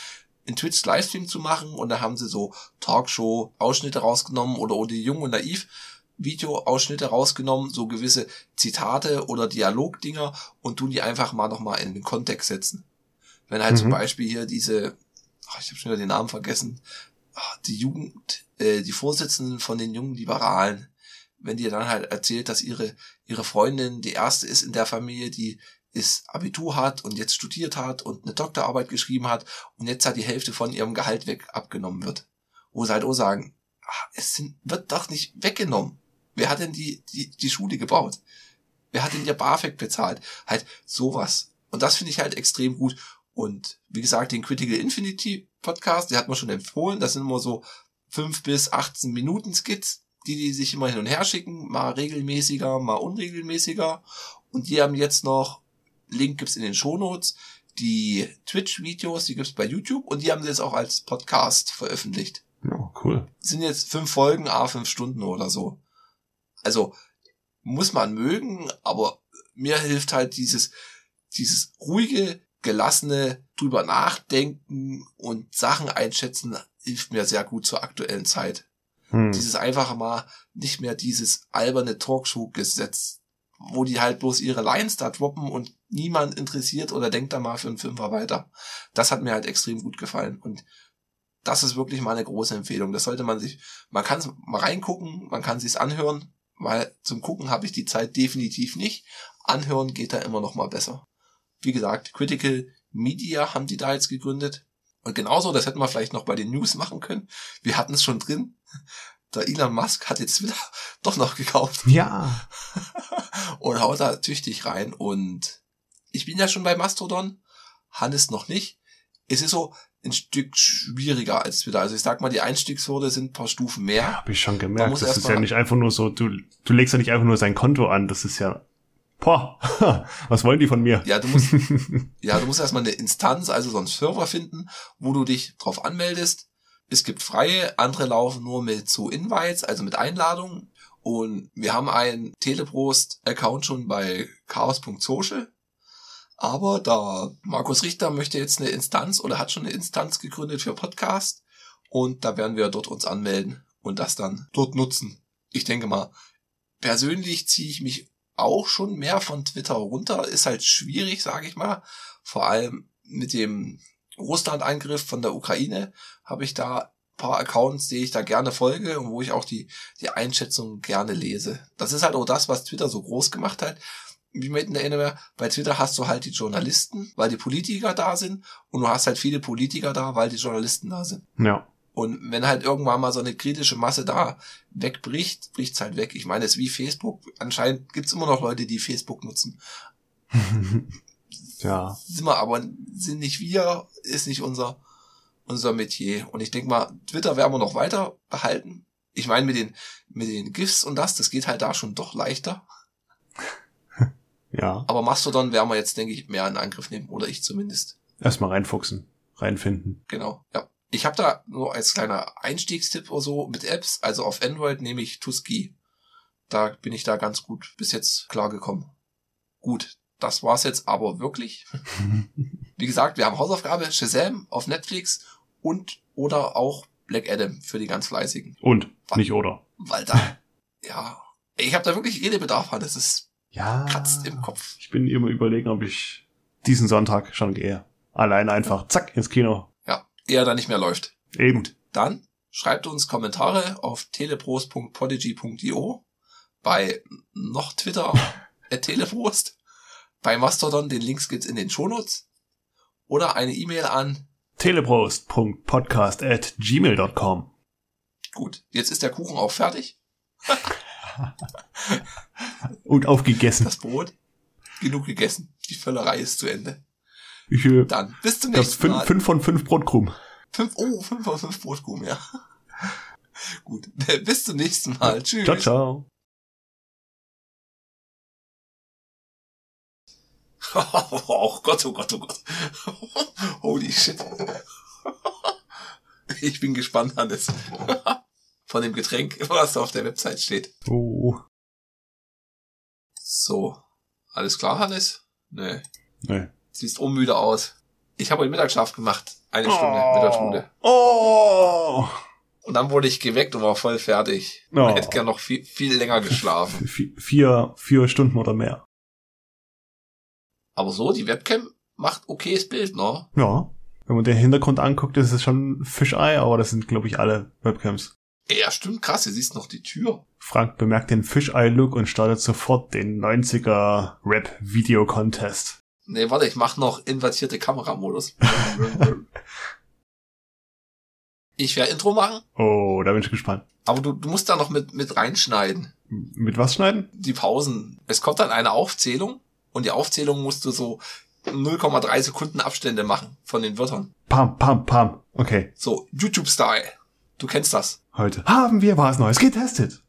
in Twitch Livestream zu machen. Und da haben sie so Talkshow-Ausschnitte rausgenommen oder, oder die Jung und Naiv Video-Ausschnitte rausgenommen, so gewisse Zitate oder Dialogdinger und tun die einfach mal nochmal in den Kontext setzen. Wenn halt zum Mhm. Beispiel hier diese, ach, ich habe schon wieder den Namen vergessen, ach, die Jugend, äh, die Vorsitzenden von den jungen Liberalen, wenn die dann halt erzählt, dass ihre, ihre Freundin die erste ist in der Familie, die ist Abitur hat und jetzt studiert hat und eine Doktorarbeit geschrieben hat und jetzt hat die Hälfte von ihrem Gehalt weg abgenommen wird. Wo sie halt auch sagen, ach, es sind, wird doch nicht weggenommen. Wer hat denn die, die, die Schule gebaut? Wer hat denn ihr BAföG bezahlt? Halt sowas. Und das finde ich halt extrem gut. Und wie gesagt, den Critical Infinity Podcast, der hat man schon empfohlen. Das sind immer so fünf bis 18 Minuten Skits, die die sich immer hin und her schicken. Mal regelmäßiger, mal unregelmäßiger. Und die haben jetzt noch, Link gibt's in den Shownotes, die Twitch-Videos, die gibt's bei YouTube und die haben sie jetzt auch als Podcast veröffentlicht Ja, cool. sind jetzt fünf Folgen, a fünf Stunden oder so. Also muss man mögen, aber mir hilft halt dieses, dieses ruhige, gelassene drüber nachdenken und Sachen einschätzen, hilft mir sehr gut zur aktuellen Zeit. Hm. Dieses einfach mal nicht mehr dieses alberne Talkshow-Gesetz, wo die halt bloß ihre Lines da droppen und niemand interessiert oder denkt da mal für einen Fünfer weiter. Das hat mir halt extrem gut gefallen und das ist wirklich mal eine große Empfehlung. Das sollte man sich, man kann mal reingucken, man kann sich's anhören, weil zum Gucken habe ich die Zeit definitiv nicht. Anhören geht da immer noch mal besser. Wie gesagt, Critical Media haben die da jetzt gegründet. Und genauso, das hätten wir vielleicht noch bei den News machen können. Wir hatten es schon drin. Der Elon Musk hat jetzt wieder <laughs> doch noch gekauft Ja. <laughs> und haut da tüchtig rein. Und ich bin ja schon bei Mastodon, Hannes noch nicht. Es ist so ein Stück schwieriger als Twitter. Also ich sag mal, die Einstiegshürde sind ein paar Stufen mehr. Habe ich schon gemerkt. Das ist ja nicht einfach nur so, du, du legst ja nicht einfach nur sein Konto an. Das ist ja, boah, <laughs> was wollen die von mir? Ja, du musst, <laughs> ja, du musst erstmal eine Instanz, also so einen Server finden, wo du dich drauf anmeldest. Es gibt freie, andere laufen nur mit so Invites, also mit Einladungen. Und wir haben einen Teleprost-Account schon bei chaos.social. Aber da Markus Richter möchte jetzt eine Instanz oder hat schon eine Instanz gegründet für Podcast. Und da werden wir dort uns anmelden und das dann dort nutzen. Ich denke mal, persönlich ziehe ich mich auch schon mehr von Twitter runter. Ist halt schwierig, sage ich mal. Vor allem mit dem Russland-Angriff von der Ukraine habe ich da ein paar Accounts, die ich da gerne folge und wo ich auch die, die Einschätzung gerne lese. Das ist halt auch das, was Twitter so groß gemacht hat. Wie made in der Erinnerung, bei Twitter hast du halt die Journalisten, weil die Politiker da sind und du hast halt viele Politiker da, weil die Journalisten da sind. Ja. Und wenn halt irgendwann mal so eine kritische Masse da wegbricht, bricht's halt weg. Ich meine, es ist wie Facebook. Anscheinend gibt's immer noch Leute, die Facebook nutzen. <laughs> ja. Sind wir aber, sind nicht wir, ist nicht unser, unser Metier. Und ich denke mal, Twitter werden wir noch weiter behalten. Ich meine, mit den, mit den GIFs und das, das geht halt da schon doch leichter. Ja. Aber Mastodon werden wir jetzt, denke ich, mehr in Angriff nehmen. Oder ich zumindest. Erstmal reinfuchsen, reinfinden. Genau, ja. Ich habe da nur als kleiner Einstiegstipp oder so mit Apps, also auf Android nehme ich Tuski. Da bin ich da ganz gut bis jetzt klargekommen. Gut, das war's jetzt aber wirklich. <laughs> Wie gesagt, wir haben Hausaufgabe Shazam auf Netflix und oder auch Black Adam für die ganz Fleißigen. Und, nicht oder. Weil <laughs> da, ja, ich habe da wirklich Redebedarf, das ist Ja. kratzt im Kopf. Ich bin immer überlegen, ob ich diesen Sonntag schon gehe. Allein einfach, zack, ins Kino. Ja, eher da nicht mehr läuft. Eben. Dann schreibt uns Kommentare auf telepros.podigy.io, bei noch Twitter <laughs> at teleprost, bei Mastodon, den Links gibt's in den Shownotes, oder eine E-Mail an, teleprost.podcast at gmail.com. gut, jetzt ist der Kuchen auch fertig, <laughs> <laughs> <laughs> Und aufgegessen. das Brot, genug gegessen, die Völlerei ist zu Ende. Ich äh, Dann, bis zum nächsten fünf, Mal. fünf von fünf Brotkrumen. Fünf, oh, fünf von fünf Brotkrumen, ja. <laughs> Gut, <laughs> bis zum nächsten Mal. Tschüss. Ciao, ciao. Oh Gott, oh Gott, oh Gott. Holy shit. Ich bin gespannt, Hannes. Von dem Getränk, was da auf der Website steht. Oh. So. Alles klar, Hannes? Nee. Nee. Siehst unmüde aus. Ich habe heute Mittagsschlaf gemacht. Eine Stunde mit der Schule. Oh. Und dann wurde ich geweckt und war voll fertig. Oh. Ich hätte gern noch viel, viel länger geschlafen. <laughs> Vi- Vier, vier Stunden oder mehr. Aber so, die Webcam macht okayes Bild, ne? Ja. Wenn man den Hintergrund anguckt, ist es schon Fischei, aber das sind, glaube ich, alle Webcams. Ja, stimmt, krass, du siehst noch die Tür. Frank bemerkt den Fischei-Look und startet sofort den 90er Rap-Video-Contest. Nee, warte, ich mach noch invertierte Kameramodus. <laughs> ich werde Intro machen, Oh, da bin ich gespannt. aber du, du musst da noch mit, mit reinschneiden. M- Mit was schneiden? Die Pausen. Es kommt dann eine Aufzählung und die Aufzählung musst du so 0,3 Sekunden Abstände machen von den Wörtern. Pam, pam, pam. Okay, So, YouTube-Style. Du kennst das. Heute haben wir was Neues getestet.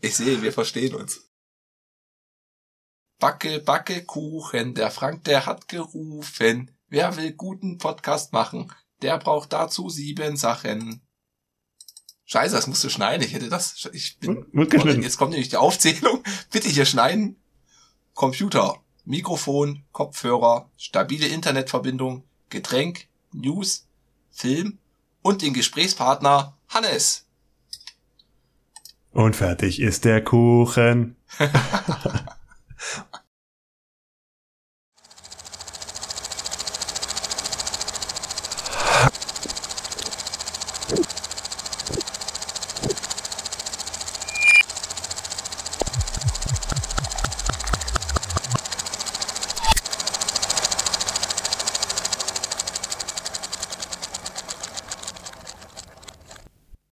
Ich sehe, wir verstehen uns. Backe, backe, Kuchen, der Frank, der hat gerufen. Wer will guten Podcast machen? Der braucht dazu sieben Sachen. Scheiße, das musst du schneiden. Ich hätte das. Ich bin. Wird- wird geschnitten. Jetzt kommt nämlich die Aufzählung. <laughs> Bitte hier schneiden. Computer, Mikrofon, Kopfhörer, stabile Internetverbindung, Getränk, News, Film und den Gesprächspartner Hannes. Und fertig ist der Kuchen. <laughs>